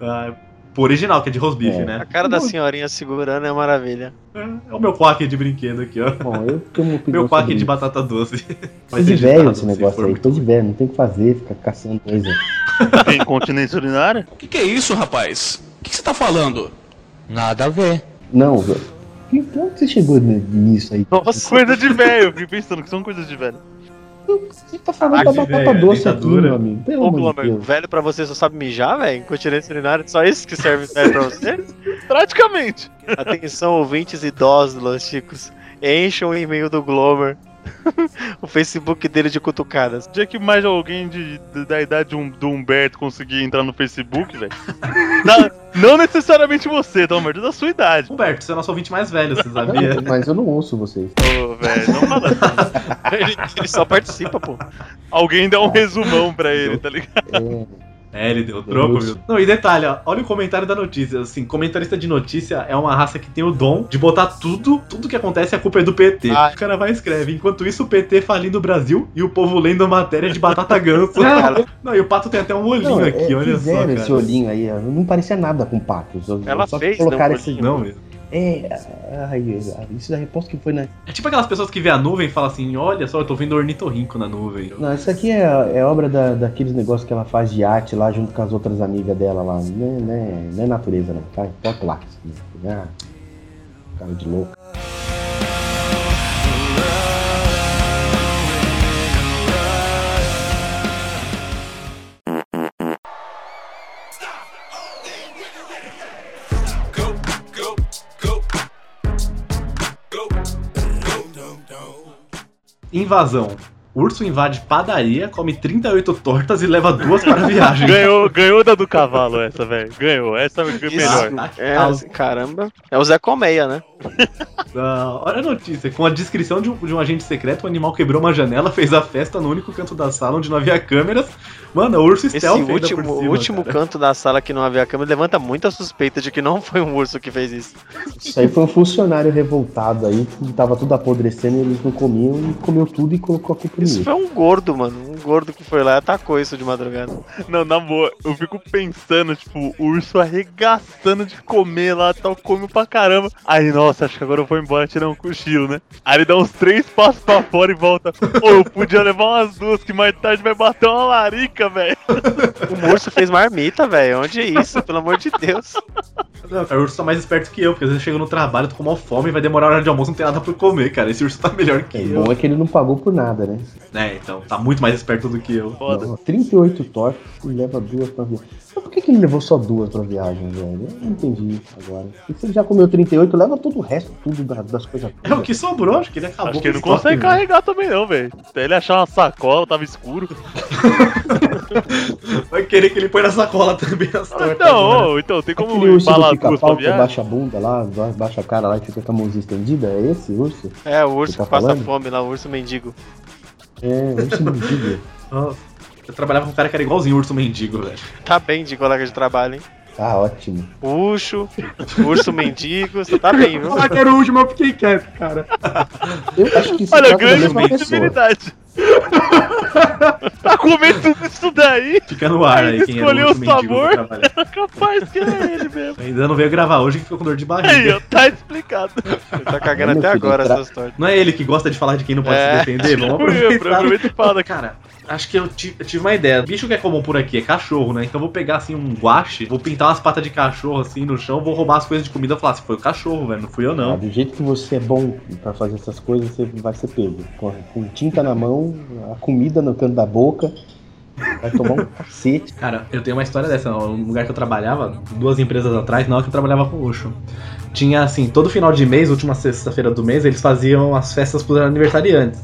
Ah, pro original, que é de rosbife, É. A né? cara da senhorinha segurando é maravilha. É o meu quack de brinquedo aqui, ó. bom, eu tenho Meu quack de isso. batata doce. Coisa de velho esse se negócio aí, coisa de velho, não tem o que fazer, ficar caçando coisa. Tem incontinência urinária? O que, que é isso, rapaz? O que, que você tá falando? Nada a ver. Não, velho. Que ponto você chegou nisso aí? Nossa, coisa de velho. Eu fiquei pensando que são coisas de velho. Você tá falando da batata velho, doce aqui, meu amigo. Pelo Ô, amor de Glomer, Deus. velho pra você só sabe mijar, velho? Incontinência urinária, só isso que serve velho pra você? Praticamente. Atenção, ouvintes idosos, Los Chicos. Encham o e-mail do Glomer. o Facebook dele de cutucadas. O dia que mais alguém de, de- da idade de um- do Humberto conseguir entrar no Facebook, velho. Não necessariamente você, tá, Humberto? Da sua idade. Humberto, você é o nosso ouvinte mais velho, você sabia? Não, mas eu não ouço vocês. Ô, velho, não fala assim. Ele, ele só participa, pô. Alguém dá um resumão pra ele, tá ligado? É, É, ele deu o troco, viu? Não, e detalhe, ó, olha o comentário da notícia. Assim, comentarista de notícia é uma raça que tem o dom de botar tudo, tudo que acontece, a culpa é do PT. Ai. O cara vai e escreve. Enquanto isso, o PT falindo o Brasil e o povo lendo matéria de batata ganso. Não, e o pato tem até um olhinho Não, aqui, é, olha só. fizeram esse Cara. olhinho aí, ó, não parecia nada com patos. Só- Ela só fez, colocaram né, um esse. olhinho. Não, mesmo. É, ai, isso daí aposto que foi na. É tipo aquelas pessoas que vê a nuvem e falam assim: olha só, eu tô vendo ornitorrinco na nuvem. Não, isso aqui é, é obra da, daqueles negócios que ela faz de arte lá junto com as outras amigas dela lá. Não é, não é, não é natureza, não, tá? É placa. Ah, cara de louco. Invasão. Urso invade padaria, come 38 tortas e leva duas para a viagem. Ganhou, ganhou da do cavalo essa, velho. Ganhou. Essa é melhor. É, caramba. É o Zé Colmeia, né? Ah, olha a notícia. Com a descrição de um, de um agente secreto, o animal quebrou uma janela, fez a festa no único canto da sala onde não havia câmeras. Mano, o urso Esse stealth último, por cima, último cara. canto da sala que não havia câmera levanta muita suspeita de que não foi um urso que fez isso. Isso aí foi um funcionário revoltado aí, que tava tudo apodrecendo e eles não comiam e comeu tudo e colocou a Isso foi um gordo, mano. Um gordo que foi lá e atacou isso de madrugada. Não, na boa, eu fico pensando, tipo, o urso arregaçando de comer lá, tal, come pra caramba. Aí, nossa, acho que agora eu vou embora tirar um cochilo, né? Aí ele dá uns três passos pra fora e volta. Ô, eu podia levar umas duas, que mais tarde vai bater uma larica, velho. O urso fez marmita, velho. Onde é isso? Pelo amor de Deus. Não, cara, o urso tá mais esperto que eu, porque às vezes eu chego no trabalho, tô com mal fome e vai demorar a hora de almoço, não tem nada pra comer, cara. Esse urso tá melhor que É eu. bom é que ele não pagou por nada, né? É, então, tá muito mais esperto do que eu. Foda. Não, 38 tortas e leva duas pra viagem. Mas por que, que ele levou só duas pra viagem, velho? Eu não entendi agora. E se ele já comeu 38, leva todo o resto, tudo da- das coisas. É o que sobrou, acho que ele acabou Acho que ele não consegue né? carregar também, não, velho. Até ele achar uma sacola, tava escuro. Vai querer que ele põe na sacola também as Ah, tortas. Não, né? então tem como Aquele urso embalar duas pra que baixa a bunda lá, ba- baixa a cara lá e fica com a mãozinha estendida? É esse urso? É, o urso Você tá que passa falando? fome lá, o urso mendigo. É, urso mendigo. Nossa, Eu trabalhava com um cara que era igualzinho urso mendigo, velho. Tá bem de colega de trabalho, hein? Tá ótimo. Urso, urso mendigo, você tá bem, viu? Falar que era o último, eu fiquei quieto, cara. Eu acho que se Olha, grande possibilidade. Tá comendo tudo isso daí? Fica no ar aí quem o Escolheu urso o sabor? Era capaz que era ele mesmo. Ainda não veio gravar hoje que ficou com dor de Aí, barriga. ó, tá explicado. Ele tá cagando até agora essas tortas. Não é ele que gosta de falar de quem não pode É. se defender? Vamos aproveitar. Aproveita e fala. Cara, acho que eu ti- eu tive uma ideia. Bicho que é comum por aqui é cachorro, né? Então eu vou pegar assim um guache, vou pintar umas patas de cachorro assim no chão, vou roubar as coisas de comida e falar, se foi o cachorro, velho, não fui eu Ah, não. do jeito que você é bom pra fazer essas coisas, você vai ser pego. Com tinta na mão, a comida no canto da boca, vai tomar um cacete. Cara, eu tenho uma história dessa. No lugar que eu trabalhava, duas empresas atrás, na hora que eu trabalhava com luxo. Tinha assim, todo final de mês, última sexta-feira do mês, eles faziam as festas pros aniversariantes.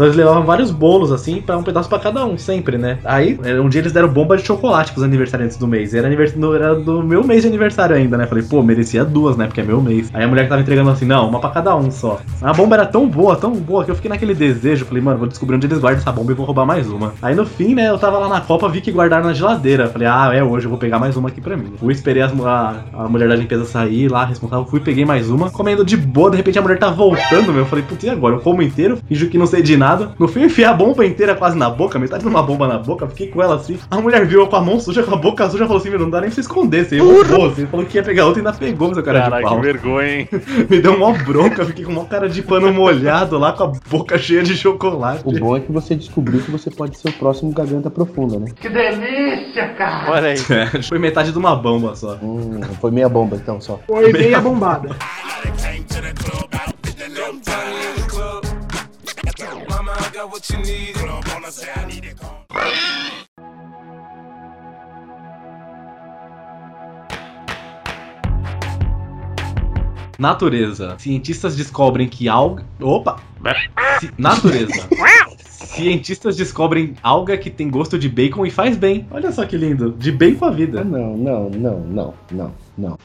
Então eles levavam vários bolos, assim, pra um pedaço pra cada um, sempre, né? Aí, um dia eles deram bomba de chocolate pros aniversariantes do mês. Era, anivers... era do meu mês de aniversário ainda, né? Falei, pô, merecia duas, né? Porque é meu mês. Aí a mulher que tava entregando assim, não, uma pra cada um só. A bomba era tão boa, tão boa, que eu fiquei naquele desejo. Falei, mano, vou descobrir onde eles guardam essa bomba e vou roubar mais uma. Aí no fim, né, eu tava lá na Copa, vi que guardaram na geladeira. Falei, ah, é hoje, eu vou pegar mais uma aqui pra mim. Fui, esperei a, a mulher da limpeza sair lá, responsável, fui, peguei mais uma, comendo de boa, de repente a mulher tá voltando, meu. Eu falei, putz, e agora? Eu como inteiro, finjo que não sei de nada. No fim, eu enfiei a bomba inteira quase na boca, metade de uma bomba na boca, fiquei com ela assim. A mulher viu eu com a mão suja, com a boca suja, falou assim, meu, não dá nem pra você esconder, você roubou, assim. Falou que ia pegar outra e ainda pegou, seu cara Caralho, de que pau. vergonha, hein? Me deu uma bronca, fiquei com uma cara de pano molhado lá, com a boca cheia de chocolate. O bom é que você descobriu que você pode ser o próximo garganta profunda, né? Olha aí. É, foi metade de uma bomba só. Hum, foi meia bomba então só. Foi meia bombada. what you need. Club on the side, I need it. Natureza. Cientistas descobrem que alga. Opa! Ci- Natureza. Cientistas descobrem alga que tem gosto de bacon e faz bem. Olha só que lindo. De bem com a Ah, vida. não, não, não, não, não, não.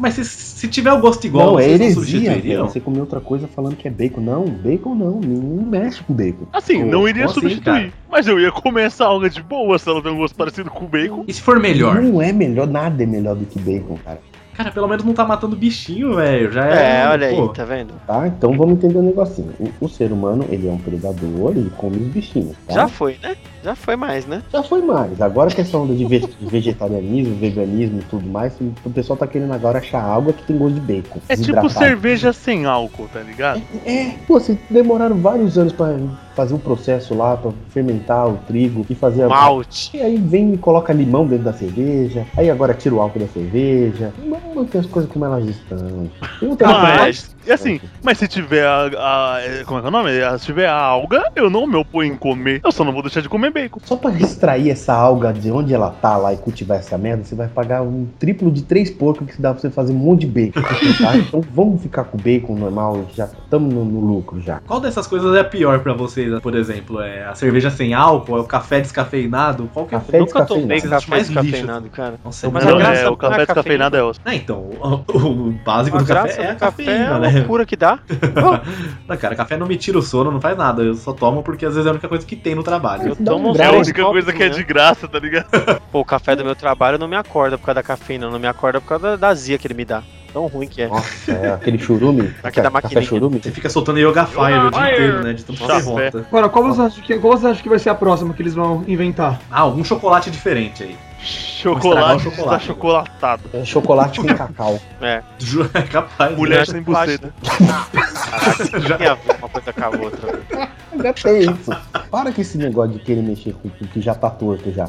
Mas se, se tiver o gosto igual, não, é não heresia, substituiriam? velho. Você comer outra coisa falando que é bacon. Não, bacon não. Ninguém mexe com bacon. Assim, Pô, não iria como assim, substituir. mas eu ia comer essa alga de boa se ela tem um gosto parecido com o bacon. E se for melhor? Não é melhor, nada é melhor do que bacon, cara. Cara, pelo menos não tá matando bichinho, velho. Já é. É, olha pô, aí, tá vendo? Tá? Então vamos entender um negocinho. O, o ser humano, ele é um predador, ele come os bichinhos, tá? Já foi, né? Já foi mais, né? Já foi mais. Agora que essa onda de ve- de vegetarianismo, veganismo e tudo mais, o pessoal tá querendo agora achar algo que tem gosto de bacon. É tipo cerveja sem álcool, tá ligado? É, pô, vocês demoraram vários anos pra fazer o processo lá, pra fermentar o trigo e fazer a. Malte. E aí vem e coloca limão dentro da cerveja, aí agora tira o álcool da cerveja. Vamos manter as coisas como elas estão. Não tem Mas, e assim, mas se tiver a, a- Como é que é o nome? Se tiver a alga, eu não me oponho em comer. Eu só não vou deixar de comer bacon. Só pra extrair essa alga de onde ela tá lá e cultivar essa merda, você vai pagar um triplo de três porcos que dá pra você fazer um monte de bacon. Tá? Então vamos ficar com o bacon normal, já estamos no, no lucro já. Qual dessas coisas é pior pra vocês, por exemplo? É a cerveja sem álcool? É o café descafeinado? Qual que é Café Nunca tomei descafeinado. Vocês café lixo. descafeinado, cara. Nossa, Mas mas a Não, graça é, não o café é descafeinado é osso. Ah, então, o, o básico A do café é a café é cafeína, a né? loucura que dá. Não, cara, café não me tira o sono, não faz nada. Eu só tomo porque às vezes é a única coisa que tem no trabalho. Eu tomo É a única copos, coisa que é né? de graça, tá ligado? Pô, o café do meu trabalho não me acorda por causa da cafeína, não me acorda por causa da, azia que ele me dá. Tão ruim que é. Nossa, é aquele churume. Aqui da café maquininha. churume. Você fica soltando Yoga Fire o dia Fire! inteiro, né? De tanto derrota. Agora, qual você, acha que, qual você acha que vai ser a próxima que eles vão inventar? Ah, algum chocolate diferente aí. Chocolate, chocolate. está chocolatado. É chocolate com cacau. É. É capaz. Mulher sem buceta. Caraca, já tem a ver uma coisa com a outra. Já tem isso. Para com esse negócio de querer mexer com o que já tá torto já.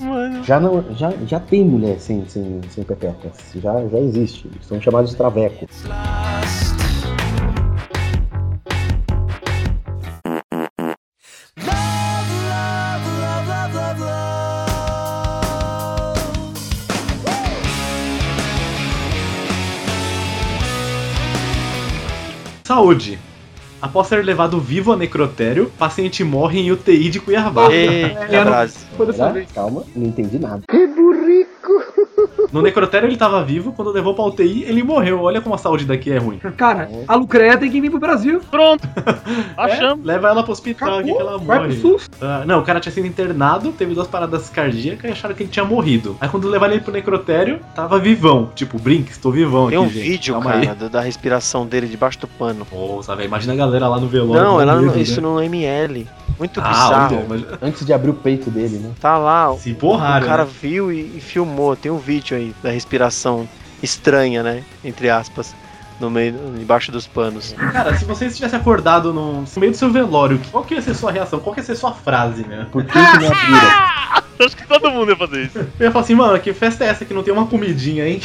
Mano. Já, não, já, já tem mulher sem, sem, sem pepeca. Já, já existe. São chamados de traveco. Saúde. Após ser levado vivo a necrotério, paciente morre em UTI de Cuiabá. Foi dessa Será? vez. Calma, não entendi nada. No necrotério ele tava vivo, quando levou pra UTI ele morreu. Olha como a saúde daqui é ruim. Cara, a Lucreia tem que vir pro Brasil. Pronto. É, Achamos. leva ela pro hospital aqui que ela Vai pro morre. SUS. Ah, não, o cara tinha sido internado, teve duas paradas cardíacas e acharam que ele tinha morrido. Aí quando levaram ele pro necrotério, tava vivão. Tipo, brinque, estou vivão Tem aqui, um gente. vídeo, Calma cara, aí. da respiração dele debaixo do pano. Nossa, velho, imagina a galera lá no velório. Não, é no- medo, isso né? no ML. Muito Ah, bizarro. olha, imagina- Antes de abrir o peito dele, né? Tá lá, o se borraram, cara né? viu e, e filmou. Tem um vídeo aí da respiração estranha, né? Entre aspas. No meio, embaixo dos panos. Cara, se você estivesse acordado no, no meio do seu velório, qual que ia ser sua reação? Qual que ia ser sua frase, né? Por que, que não abriram? Acho que todo mundo ia fazer isso. Eu ia falar assim, mano, que festa é essa que não tem uma comidinha, hein?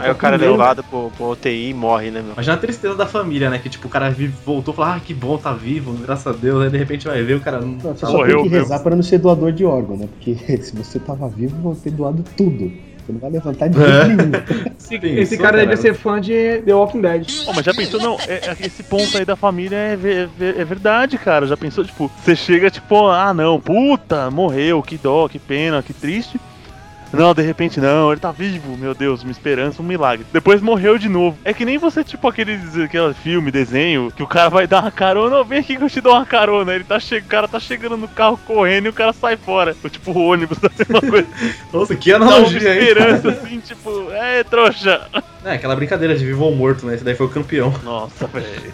Aí o cara é Meu. levado pro, pro UTI e morre, né, meu? Imagina a tristeza da família, né? Que tipo, o cara vive, voltou e falou, ah, que bom, tá vivo, graças a Deus. Aí de repente vai ver o cara. Não... Você só Morreu tem que rezar pra não ser doador de órgão, né? Porque se você tava vivo, vão ter doado tudo. Você não vai levantar de jeito É. nenhum. Esse, Sim, esse cara deve ser fã de The Walking Dead. Pô, mas já pensou, não, é- é- esse ponto aí da família é, ve- é verdade, cara. Já pensou, tipo, você chega, tipo, ah, não, puta, morreu, que dó, que pena, que triste. Não, de repente não, ele tá vivo, meu Deus, uma esperança, um milagre. Depois morreu de novo. É que nem você, tipo, aqueles aquele filme, desenho, que o cara vai dar uma carona, vem aqui que eu te dou uma carona. Ele tá che... O cara tá chegando no carro correndo e o cara sai fora. Ou, tipo, o ônibus da mesma coisa. Nossa, que Dá uma analogia, hein? esperança, assim, tipo, é, trouxa. É, aquela brincadeira de vivo ou morto, né? Esse daí foi o campeão. Nossa, velho.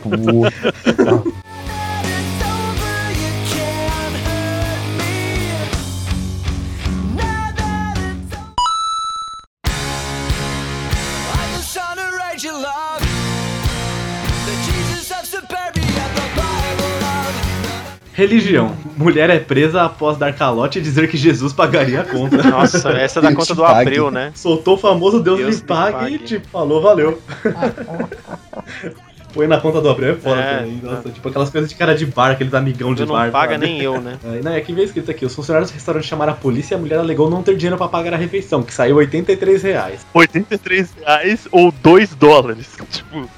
Religião. Mulher é presa após dar calote e dizer que Jesus pagaria a conta. Nossa, essa é da Deus conta do pague. Abreu, né? Soltou o famoso Deus, Deus lhe pague, pague. e tipo, falou, valeu. Põe na conta do Abreu é foda É, também. Nossa, tipo aquelas coisas de cara de bar, aqueles amigão de não bar. paga sabe? nem eu, né? É, Não, é que veio escrito aqui, os funcionários do restaurante chamaram a polícia e a mulher alegou não ter dinheiro pra pagar a refeição, que saiu 83 reais. 83 reais ou 2 dólares. Tipo,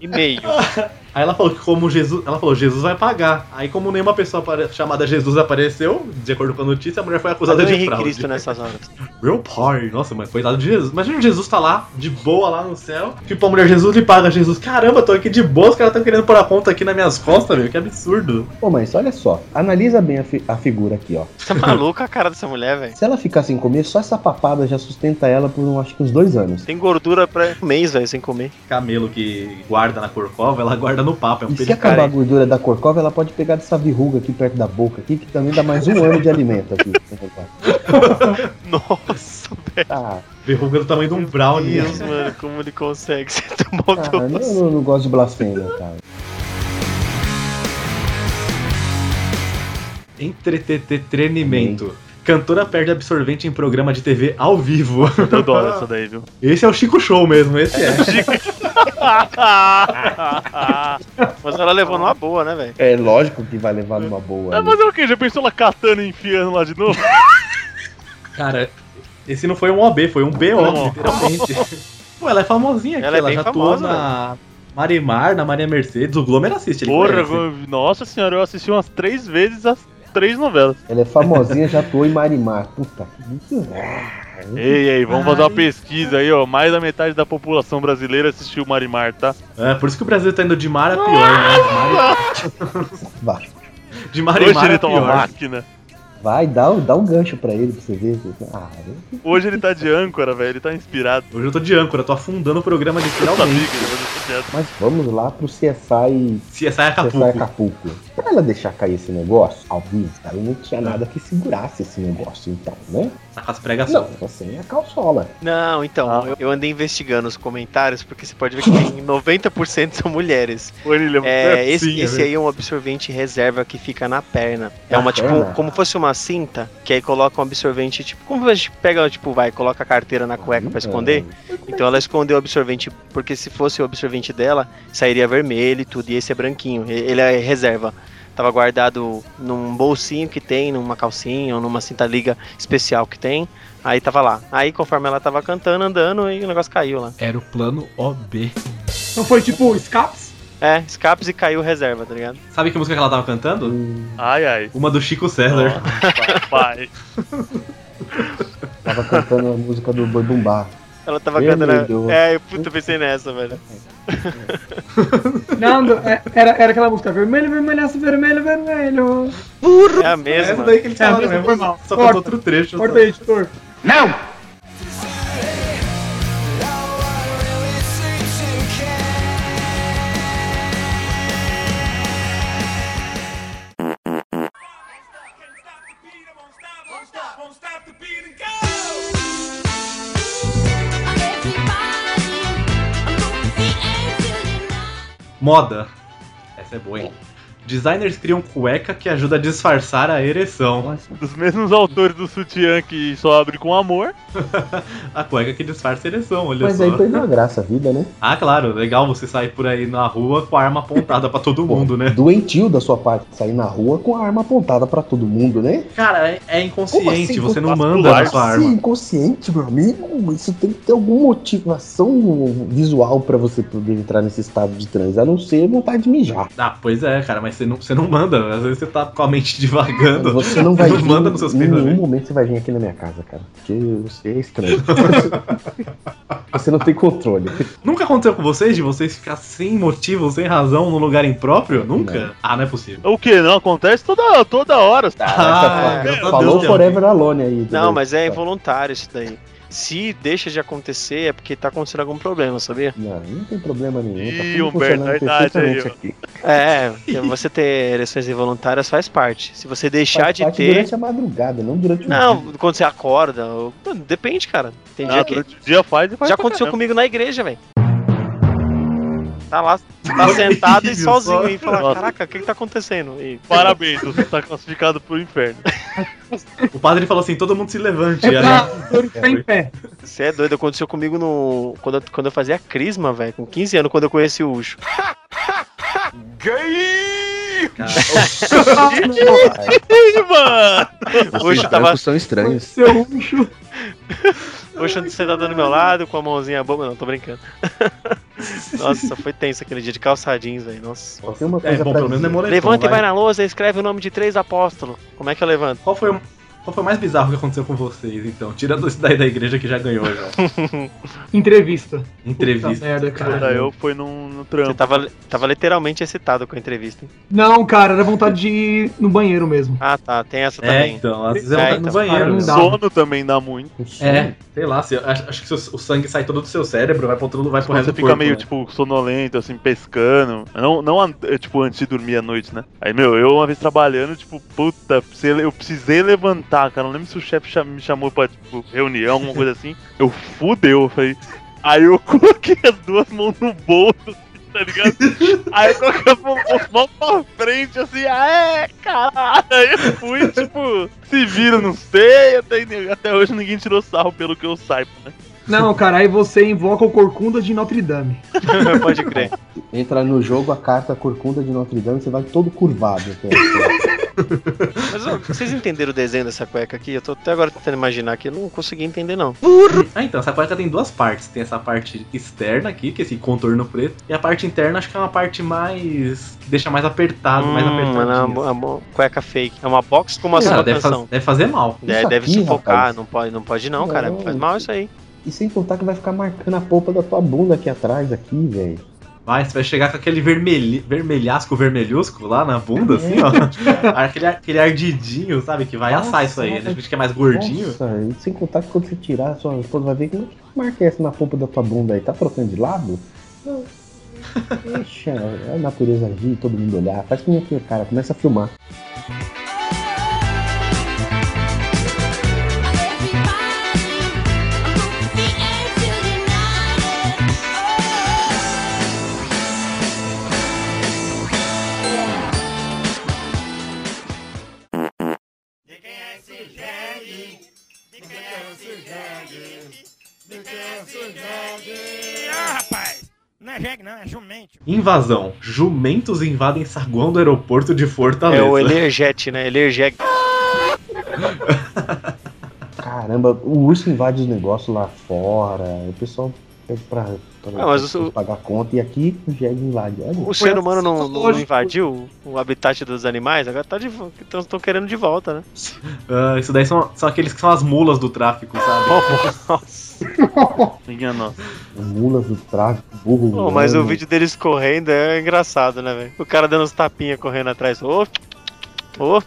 E meio. Aí ela falou que como Jesus. Ela falou, Jesus vai pagar. Aí, como nenhuma pessoa chamada Jesus apareceu, de acordo com a notícia, a mulher foi acusada Cadê de Henrique fraude. Cristo nessas horas? Meu pai, nossa, mas coitado de Jesus. Imagina Jesus tá lá, de boa lá no céu. Tipo, a mulher Jesus lhe paga Jesus. Caramba, tô aqui de boa, os caras estão querendo pôr a conta aqui nas minhas costas, meu. Que absurdo. Pô, mas olha só, analisa bem a, fi- a figura aqui, ó. Tá maluca a cara dessa mulher, velho? Se ela ficar sem comer, só essa papada já sustenta ela por um, acho que uns dois anos. Tem gordura pra um mês, velho, sem comer. Camelo que guarda na corcova, ela guarda no papo. É um E se acabar a gordura da corcova, ela pode pegar dessa verruga aqui perto da boca aqui, que também dá mais um ano de alimento aqui. Nossa, velho. Ah, Verruga do tamanho de um brownie. Deus, mano, como ele consegue ser tão ah, eu maldoso? não, não gosto de blasfêmia, cara. Entretenimento. Cantora perde absorvente em programa de TV ao vivo. Eu adoro essa daí, viu? Esse é o Chico Show mesmo, esse é. Mas ela levou numa boa, né, velho? É lógico que vai levar numa boa. É, né? mas é o quê? Já pensou ela catando e enfiando lá de novo? Cara, esse não foi um OB, foi um BO, Não. literalmente. Pô, ela é famosinha aqui, Ela ela, é bem já famosa, atuou na Marimar, na Maria Mercedes, o Glomer assiste, ele Porra, conhece. nossa senhora, eu assisti umas três vezes as três novelas. Ela é famosinha, já atuou em Marimar. Puta que Ei, ei, vamos fazer uma pesquisa aí, ó. Mais da metade da população brasileira assistiu Marimar, tá? É, por isso que o Brasil tá indo de mar a pior, né? De mar, Vai, de mar Hoje mar ele a tá uma máquina. vai dá, um- dá um gancho pra ele pra você ver. Ah, eu- Hoje ele tá de âncora, velho. Ele tá inspirado. Hoje eu tô de âncora, tô afundando o programa essa piada. mas vamos lá pro CSI, CSI CSI Acapulco. Acapulco. Pra ela deixar cair esse negócio, ao vivo, ela não tinha nada que segurasse esse negócio, então, né? Tá com as pregações. Não, você é a calçola. Não, então, Ah. eu, eu andei investigando os comentários, porque você pode ver que tem 90% são mulheres. Ele levou É, esse, sim, é esse aí é um absorvente reserva que fica na perna. É uma, tipo, perna? como fosse uma cinta, que aí coloca um absorvente, tipo, como a gente pega, tipo, vai, coloca a carteira na cueca pra esconder. Então ela escondeu o absorvente, porque se fosse o absorvente dela, sairia vermelho e tudo, e esse é branquinho, ele é reserva. Tava guardado num bolsinho que tem, numa calcinha ou numa cinta liga especial que tem. Aí tava lá. Aí conforme ela tava cantando, andando, e o negócio caiu lá. Era o plano OB. Não foi tipo escapes? É, escapes e caiu reserva, tá ligado? Sabe que música que ela tava cantando? Ai, ai. Uma do Chico César. Nossa, pai. Tava cantando a música do Boi Bumbá. Ela tava Vermelho. cantando. É, puta, eu pensei nessa, velho. Não, é- era, era aquela música vermelho, vermelhaço, vermelho, vermelho. É a É mesma. essa daí que eles É, falaram mesmo, foi mal. mesmo. Só Corta. outro trecho. Corta aí, editor. Moda. Essa é boa, hein? Designers criam cueca que ajuda a disfarçar a ereção. Dos mesmos autores do sutiã que só abre com amor. A cueca que disfarça a ereção, olha Mas só. aí perdeu a graça a vida, né? Ah, claro, legal você sair por aí na rua com a arma apontada pra todo Pô, mundo, né? Doentio da sua parte sair na rua com a arma apontada pra todo mundo, né? Cara, é, é inconsciente, assim, você não manda na sua Sim, arma. inconsciente, meu amigo. Isso tem que ter alguma motivação visual pra você poder entrar nesse estado de transe, a não ser vontade de mijar. Ah, pois é, cara, mas você não, você não manda. Às vezes você tá com a mente divagando. Você não vai não vir, manda nos seus em nenhum pensamentos. momento você vai vir aqui na minha casa, cara. Porque você é estranho. você não tem controle. Nunca aconteceu com vocês de vocês ficar sem motivo, sem razão, num lugar impróprio? Nunca? Ah, não é possível. O que? Não acontece toda, toda hora. Ah, Essa- meu falou Deus, Forever Alone aí. Não, mas é involuntário. involuntário isso daí. Se deixa de acontecer é porque tá acontecendo algum problema, sabia? Não, não tem problema nenhum. Ih, tá tudo Humberto, a idade aí, aqui. É, porque você ter ereções involuntárias faz parte. Se você deixar Faz de parte ter. durante a madrugada, não durante o Não, dia. quando você acorda. Depende, cara. Tem dia Ah, que. durante o dia faz e faz Já aconteceu caramba. comigo na igreja, velho. Tá lá, tá sentado e sozinho aí. Fala, caraca, o que que tá acontecendo? E, Parabéns, você tá classificado pro inferno. O padre falou assim: todo mundo se levante. É E pra em pé. Você é doido, aconteceu comigo no. Quando eu, quando eu fazia crisma, velho, com 15 anos, quando eu conheci o Ucho. Ih, mano! Hoje tava- são estranhos. Seu Ucho. O Ucho sentado do meu lado, com a mãozinha boba. Não, tô brincando. Nossa, foi tenso aquele dia de calçadinhos, velho. Nossa. Só tem uma É, coisa bom, pra pelo menos é moletom, Levanta e vai vai. na lousa e escreve o nome de três apóstolos. Como é que eu levanto? Qual foi, o- qual foi o mais bizarro que aconteceu com vocês, então? Tirando isso daí da igreja que já ganhou, já. Entrevista. Puta Entrevista. merda, Cara, eu fui no, no Você trampo. tava, tava literalmente excitado com a entrevista. Não, cara, era vontade de ir no banheiro mesmo. Ah, tá. Tem essa É, também. então, às vezes É, vou no então. banheiro. Cara, não né? Sono também dá muito. É, sei lá, se, acho, acho que o, sangue sai todo do seu cérebro, vai pro outro vai pro resto você do fica corpo, meio, né? tipo, sonolento, assim, pescando. Não, não é, tipo, antes de dormir à noite, né? Aí, meu, eu uma vez trabalhando, tipo, puta, eu precisei levantar, cara. Não lembro se o chefe me chamou pra, tipo, reunião, alguma coisa assim. Eu fudeu, eu falei. Aí eu coloquei as duas mãos no bolso, tá ligado? Aí eu coloquei as mãos mão pra frente, assim, é, caralho. Aí eu fui, tipo, se vira, não sei. Até, até hoje ninguém tirou sarro pelo que eu saiba, né? Não, cara, aí você invoca o Corcunda de Notre Dame. Pode crer. Entra no jogo a carta Corcunda de Notre Dame, você vai todo curvado. até. Mas ó, vocês entenderam o desenho dessa cueca aqui? Eu tô até agora tentando imaginar aqui, eu não consegui entender não. Ah, então, essa cueca tem duas partes. Tem essa parte externa aqui, que é esse contorno preto. E a parte interna, acho que é uma parte mais. que deixa mais apertado, mais Hum, apertadinho. é uma, uma cueca fake. É uma box com uma Cara, só deve, faz- deve fazer mal. É, deve aqui, sufocar, não pode, não pode não, cara. Não, Faz mal isso aí. E sem contar que vai ficar marcando a polpa da tua bunda aqui atrás, aqui, velho. Vai, você vai chegar com aquele vermelhi, vermelhasco, vermelhusco lá na bunda, assim, ó. aquele, aquele ardidinho, sabe? Que vai Nossa, assar isso aí. nossa. A gente que é mais gordinho. Nossa, e sem contar que quando você tirar, sua esposa vai ver que marca essa na polpa da tua bunda aí. Tá trocando de lado? Não. Deixa a natureza agir, todo mundo olhar. Faz que nem aquele cara, começa a filmar. Não é jegue, não, é jumento. Invasão. Jumentos invadem saguão do aeroporto de Fortaleza. É o Elerjet, né? Elerjet. Caramba, o urso invade os negócios lá fora. O pessoal pede pra, pra, mas pra o- pagar conta e aqui o jegue invade. Olha, O ser humano não, não- não invadiu o habitat dos animais, agora tá de estão querendo de volta, né? Ah, isso daí são, são aqueles que são as mulas do tráfico, sabe? Nossa. Minha nossa. mulas do tráfico, burro. Pô, mas o vídeo deles correndo é engraçado, né, velho? O cara dando uns tapinhas correndo atrás. Ô, ô,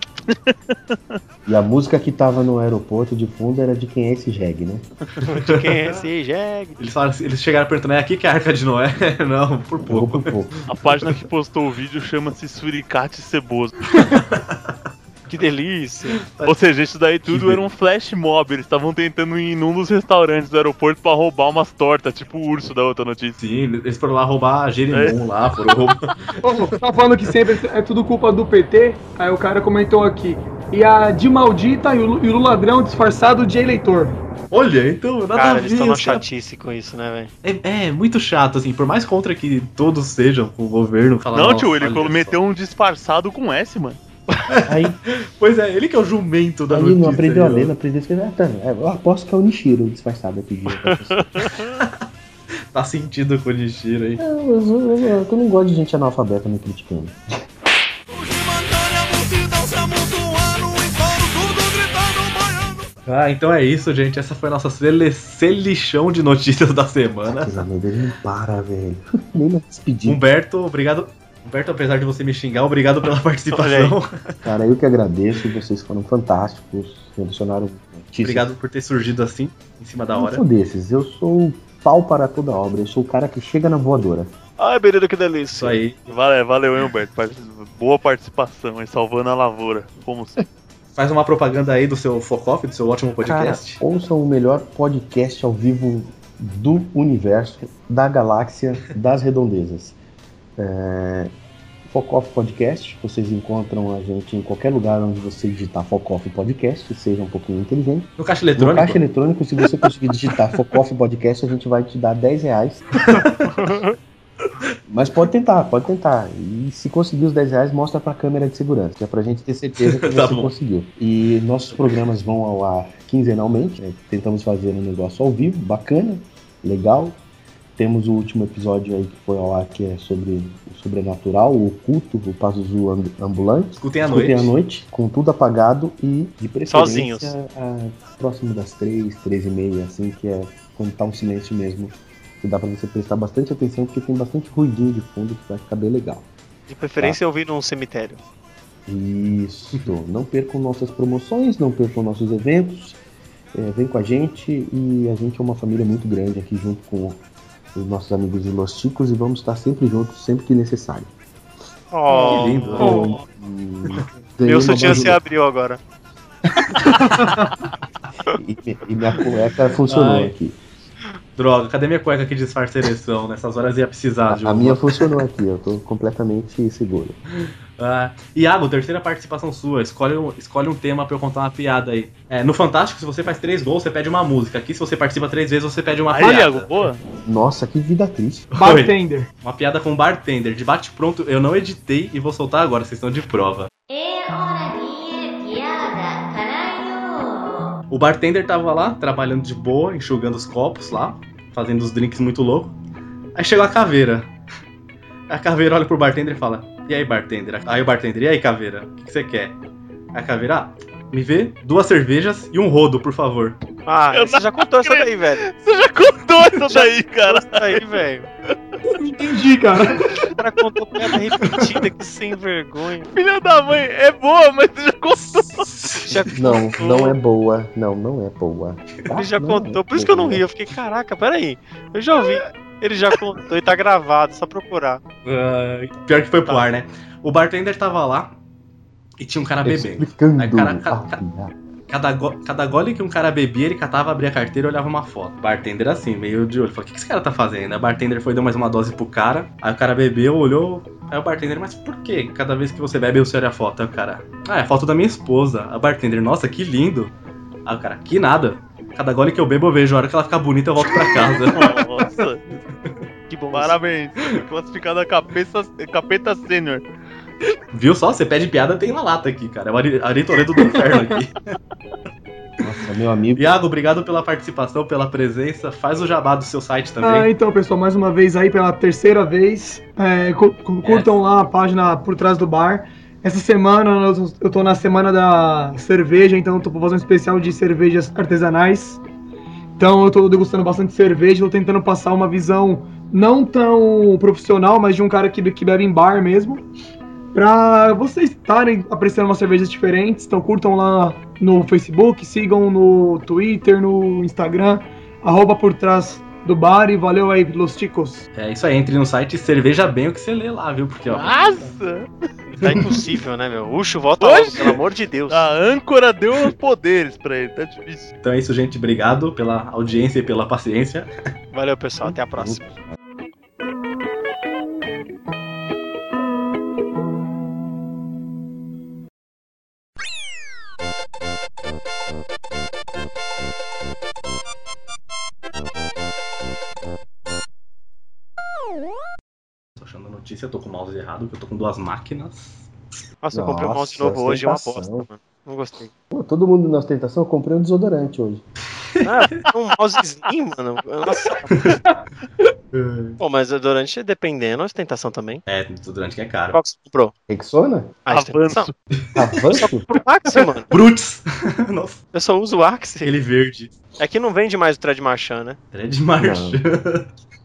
E a música que tava no aeroporto de fundo era de quem é esse jegue, né? de quem é esse jegue? Eles, falaram, assim- eles chegaram perguntando, é aqui que é a Arca de Noé? Não, por Pouco pouco. por pouco. A página que postou o vídeo chama-se Suricate Ceboso. Que delícia. Ou seja, isso daí tudo Que era um flash mob. Eles estavam tentando ir em um dos restaurantes do aeroporto pra roubar umas tortas, tipo o urso da outra notícia. Sim, eles foram lá roubar a Jerimum lá, foram roubar. Ô, tá falando que sempre é tudo culpa do PT? Aí o cara comentou aqui. E a de maldita e o, e o ladrão disfarçado de eleitor. Olha, então, nada a Cara, ver. eles estão na chatice com isso, né, velho? É, é muito chato, assim, por mais contra que todos sejam com o governo. Falar, Não, "Nossa, tio, ele olha colo- só." meteu um disfarçado com S, mano. Aí, Pois é, ele que é o jumento da aí notícia. não aprendeu a aí, ó. ler, não aprendeu a escrever. Ah, é, eu aposto que é o Nishiro disfarçado aqui. Tá sentindo com o Nishiro aí. Não, eu, eu, eu, não gosto de gente analfabeta me criticando. Ah, então é isso, gente. Essa foi a nossa sele... selichão de notícias da semana. Deus, não para, velho. Nem na despedida. Humberto, obrigado. Humberto, apesar de você me xingar, obrigado pela participação. Cara, eu que agradeço, vocês foram fantásticos. Adicionaram notícias. Obrigado por ter surgido assim, em cima da Eu hora. sou desses, eu sou pau para toda obra. Eu sou o cara que chega na voadora. Ai, beleza, que delícia. Isso aí. Valeu, valeu, hein, Humberto. Boa participação, hein? Salvando a lavoura. Como sempre. Faz uma propaganda aí do seu Focoff, do seu ótimo podcast. Cara, ouçam o melhor podcast ao vivo do universo, da galáxia, das redondezas. É... Focoff Podcast, vocês encontram a gente em qualquer lugar onde você digitar Focoff Podcast, seja um pouquinho inteligente. No caixa No eletrônico. caixa eletrônico, se você conseguir digitar Focoff Podcast, a gente vai te dar 10 reais. Mas pode tentar, pode tentar. E se conseguir os 10 reais, mostra pra câmera de segurança, que é pra gente ter certeza que Tá você bom. conseguiu. E nossos programas vão ao ar quinzenalmente, né? tentamos fazer um negócio ao vivo, bacana, legal. Temos o último episódio aí que foi ao ar, que é sobre o sobrenatural, o oculto, o Pazuzu amb- ambulante. Escutem à Escutem noite. à noite, com tudo apagado e de preferência Sozinhos. a- próximo das três, três e meia, assim, que é quando tá um silêncio mesmo. Que dá pra você prestar bastante atenção, porque tem bastante ruidinho de fundo que vai ficar bem legal. De preferência eu vi num cemitério. Isso. Não percam nossas promoções, não percam nossos eventos. É, vem com a gente e a gente é uma família muito grande aqui junto com os nossos amigos de Los Chicos e vamos estar sempre juntos, sempre que necessário. Oh, Que lindo. oh. E ganhei Meu sutiã se abriu agora. e, e minha cueca funcionou Ai. aqui. Droga, cadê minha cueca que disfarça a ereção? Nessas horas ia precisar de A uma. minha funcionou aqui, eu tô completamente seguro. Ah, Iago, terceira participação sua. Escolhe um, escolhe um tema pra eu contar uma piada aí. É, no Fantástico, se você faz três gols, você pede uma música. Aqui, se você participa três vezes, você pede uma Aí, piada. Iago, boa. Nossa, que vida triste. Oi. Bartender. Uma piada com bartender. De bate pronto, eu não editei e vou soltar agora, vocês estão de prova. O bartender tava lá, trabalhando de boa, enxugando os copos lá, fazendo os drinks muito loucos. Aí chegou a caveira. A caveira olha pro bartender e fala: E aí, bartender? Aí o bartender: E aí, caveira? O que que você quer? Aí a caveira: Ah, me vê duas cervejas e um rodo, por favor. Ah, Eu você já contou essa daí, velho. Você já contou essa daí, cara. Essa daí, velho. Não entendi, cara. O cara contou piada repetida, que sem vergonha. Filha da mãe, é boa, mas você já contou. Já Não, contou. não é boa. Não, não é boa. Ele já Não contou, é por isso que eu não boa. ri. Eu fiquei, caraca, peraí. Eu já ouvi. Ele já contou e tá gravado, só procurar. Ah, pior que foi pro Tá. ar, né? O bartender tava lá e tinha um cara bebendo. Explicando. Aí, cara, ca- ca- piada. Cada, go- cada gole que um cara bebia, ele catava, abria a carteira e olhava uma foto. Bartender assim, meio de olho. Falou, o que, que esse cara tá fazendo? Aí o bartender foi, deu mais uma dose pro cara. Aí o cara bebeu, olhou. Aí o bartender, mas por que cada vez que você bebe você olha a foto? Aí o cara, ah, é a foto da minha esposa. A bartender, nossa, que lindo. Aí o cara, que nada. Cada gole que eu bebo eu vejo. A hora que ela ficar bonita eu volto pra casa. Nossa, Que bom. parabéns. Classificado a cabeça, capeta sênior. Viu só? Você pede piada, tem na lata aqui, cara. É o Ari, Ari Toledo do inferno aqui. Nossa, meu amigo. Iago, obrigado pela participação, pela presença. Faz o jabá do seu site também. Ah, então, pessoal, mais uma vez aí, pela terceira vez. é, cu- cu- curtam lá a página por trás do bar. Essa semana eu- eu tô na semana da cerveja, então eu tô fazendo um especial de cervejas artesanais. Então eu tô degustando bastante cerveja, tô tentando passar uma visão não tão profissional, mas de um cara que, que bebe em bar mesmo. Pra vocês estarem apreciando umas cervejas diferentes, então curtam lá no Facebook, sigam no Twitter, no Instagram, arroba por trás do bar e valeu aí, Los Chicos. É isso aí, entre no site Cerveja Bem o que você lê lá, viu? Porque, ó. Nossa! Tá impossível, né, meu? Ucho, volta logo, pelo amor de Deus. A âncora deu os poderes pra ele, tá difícil. Então é isso, gente. Obrigado pela audiência e pela paciência. Valeu, pessoal. Até a próxima. Notícia, eu tô com o mouse errado, porque eu tô com duas máquinas. Nossa, eu comprei um mouse novo hoje, é uma bosta, mano. Não gostei. Pô, todo mundo na ostentação, eu comprei um desodorante hoje. Ah, um mouse slim, mano. Nossa. Pô, mas durante, dependendo, a ostentação também. É, durante que é caro. Qual que você comprou? Rexona? A ostentação? Avanço? Pro Axe, mano. Bruts! Nossa, Eu só uso o Axe. aquele verde. É que não vende mais o Thread Marchand, né? Thread marcha.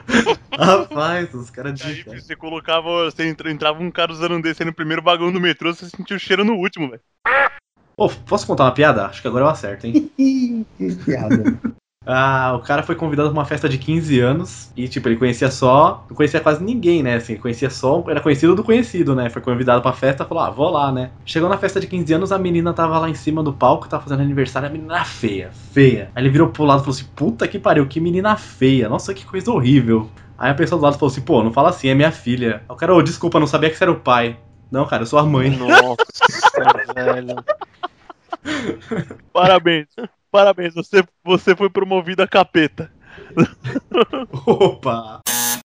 Rapaz, os caras Aí de. você colocava, você entra- entrava um cara usando um desse aí no primeiro vagão do metrô, você sentia o cheiro no último, velho. Pô, posso contar uma piada? Acho que agora eu acerto, hein? que piada. Ah, o cara foi convidado pra uma festa de 15 anos e, tipo, ele conhecia só. Não conhecia quase ninguém, né? Assim, conhecia só. Era conhecido do conhecido, né? Foi convidado pra festa falou, ah, vou lá, né? Chegou na festa de 15 anos, a menina tava lá em cima do palco, tava fazendo aniversário, a menina era feia, feia. Aí ele virou pro lado e falou assim: puta que pariu, que menina feia. Nossa, que coisa horrível. Aí a pessoa do lado falou assim: pô, não fala assim, é minha filha. Aí o cara, ô, desculpa, não sabia que você era o pai. Não, cara, eu sou a mãe. Nossa, velho. Parabéns. Parabéns, você, você foi promovido a capeta. Opa!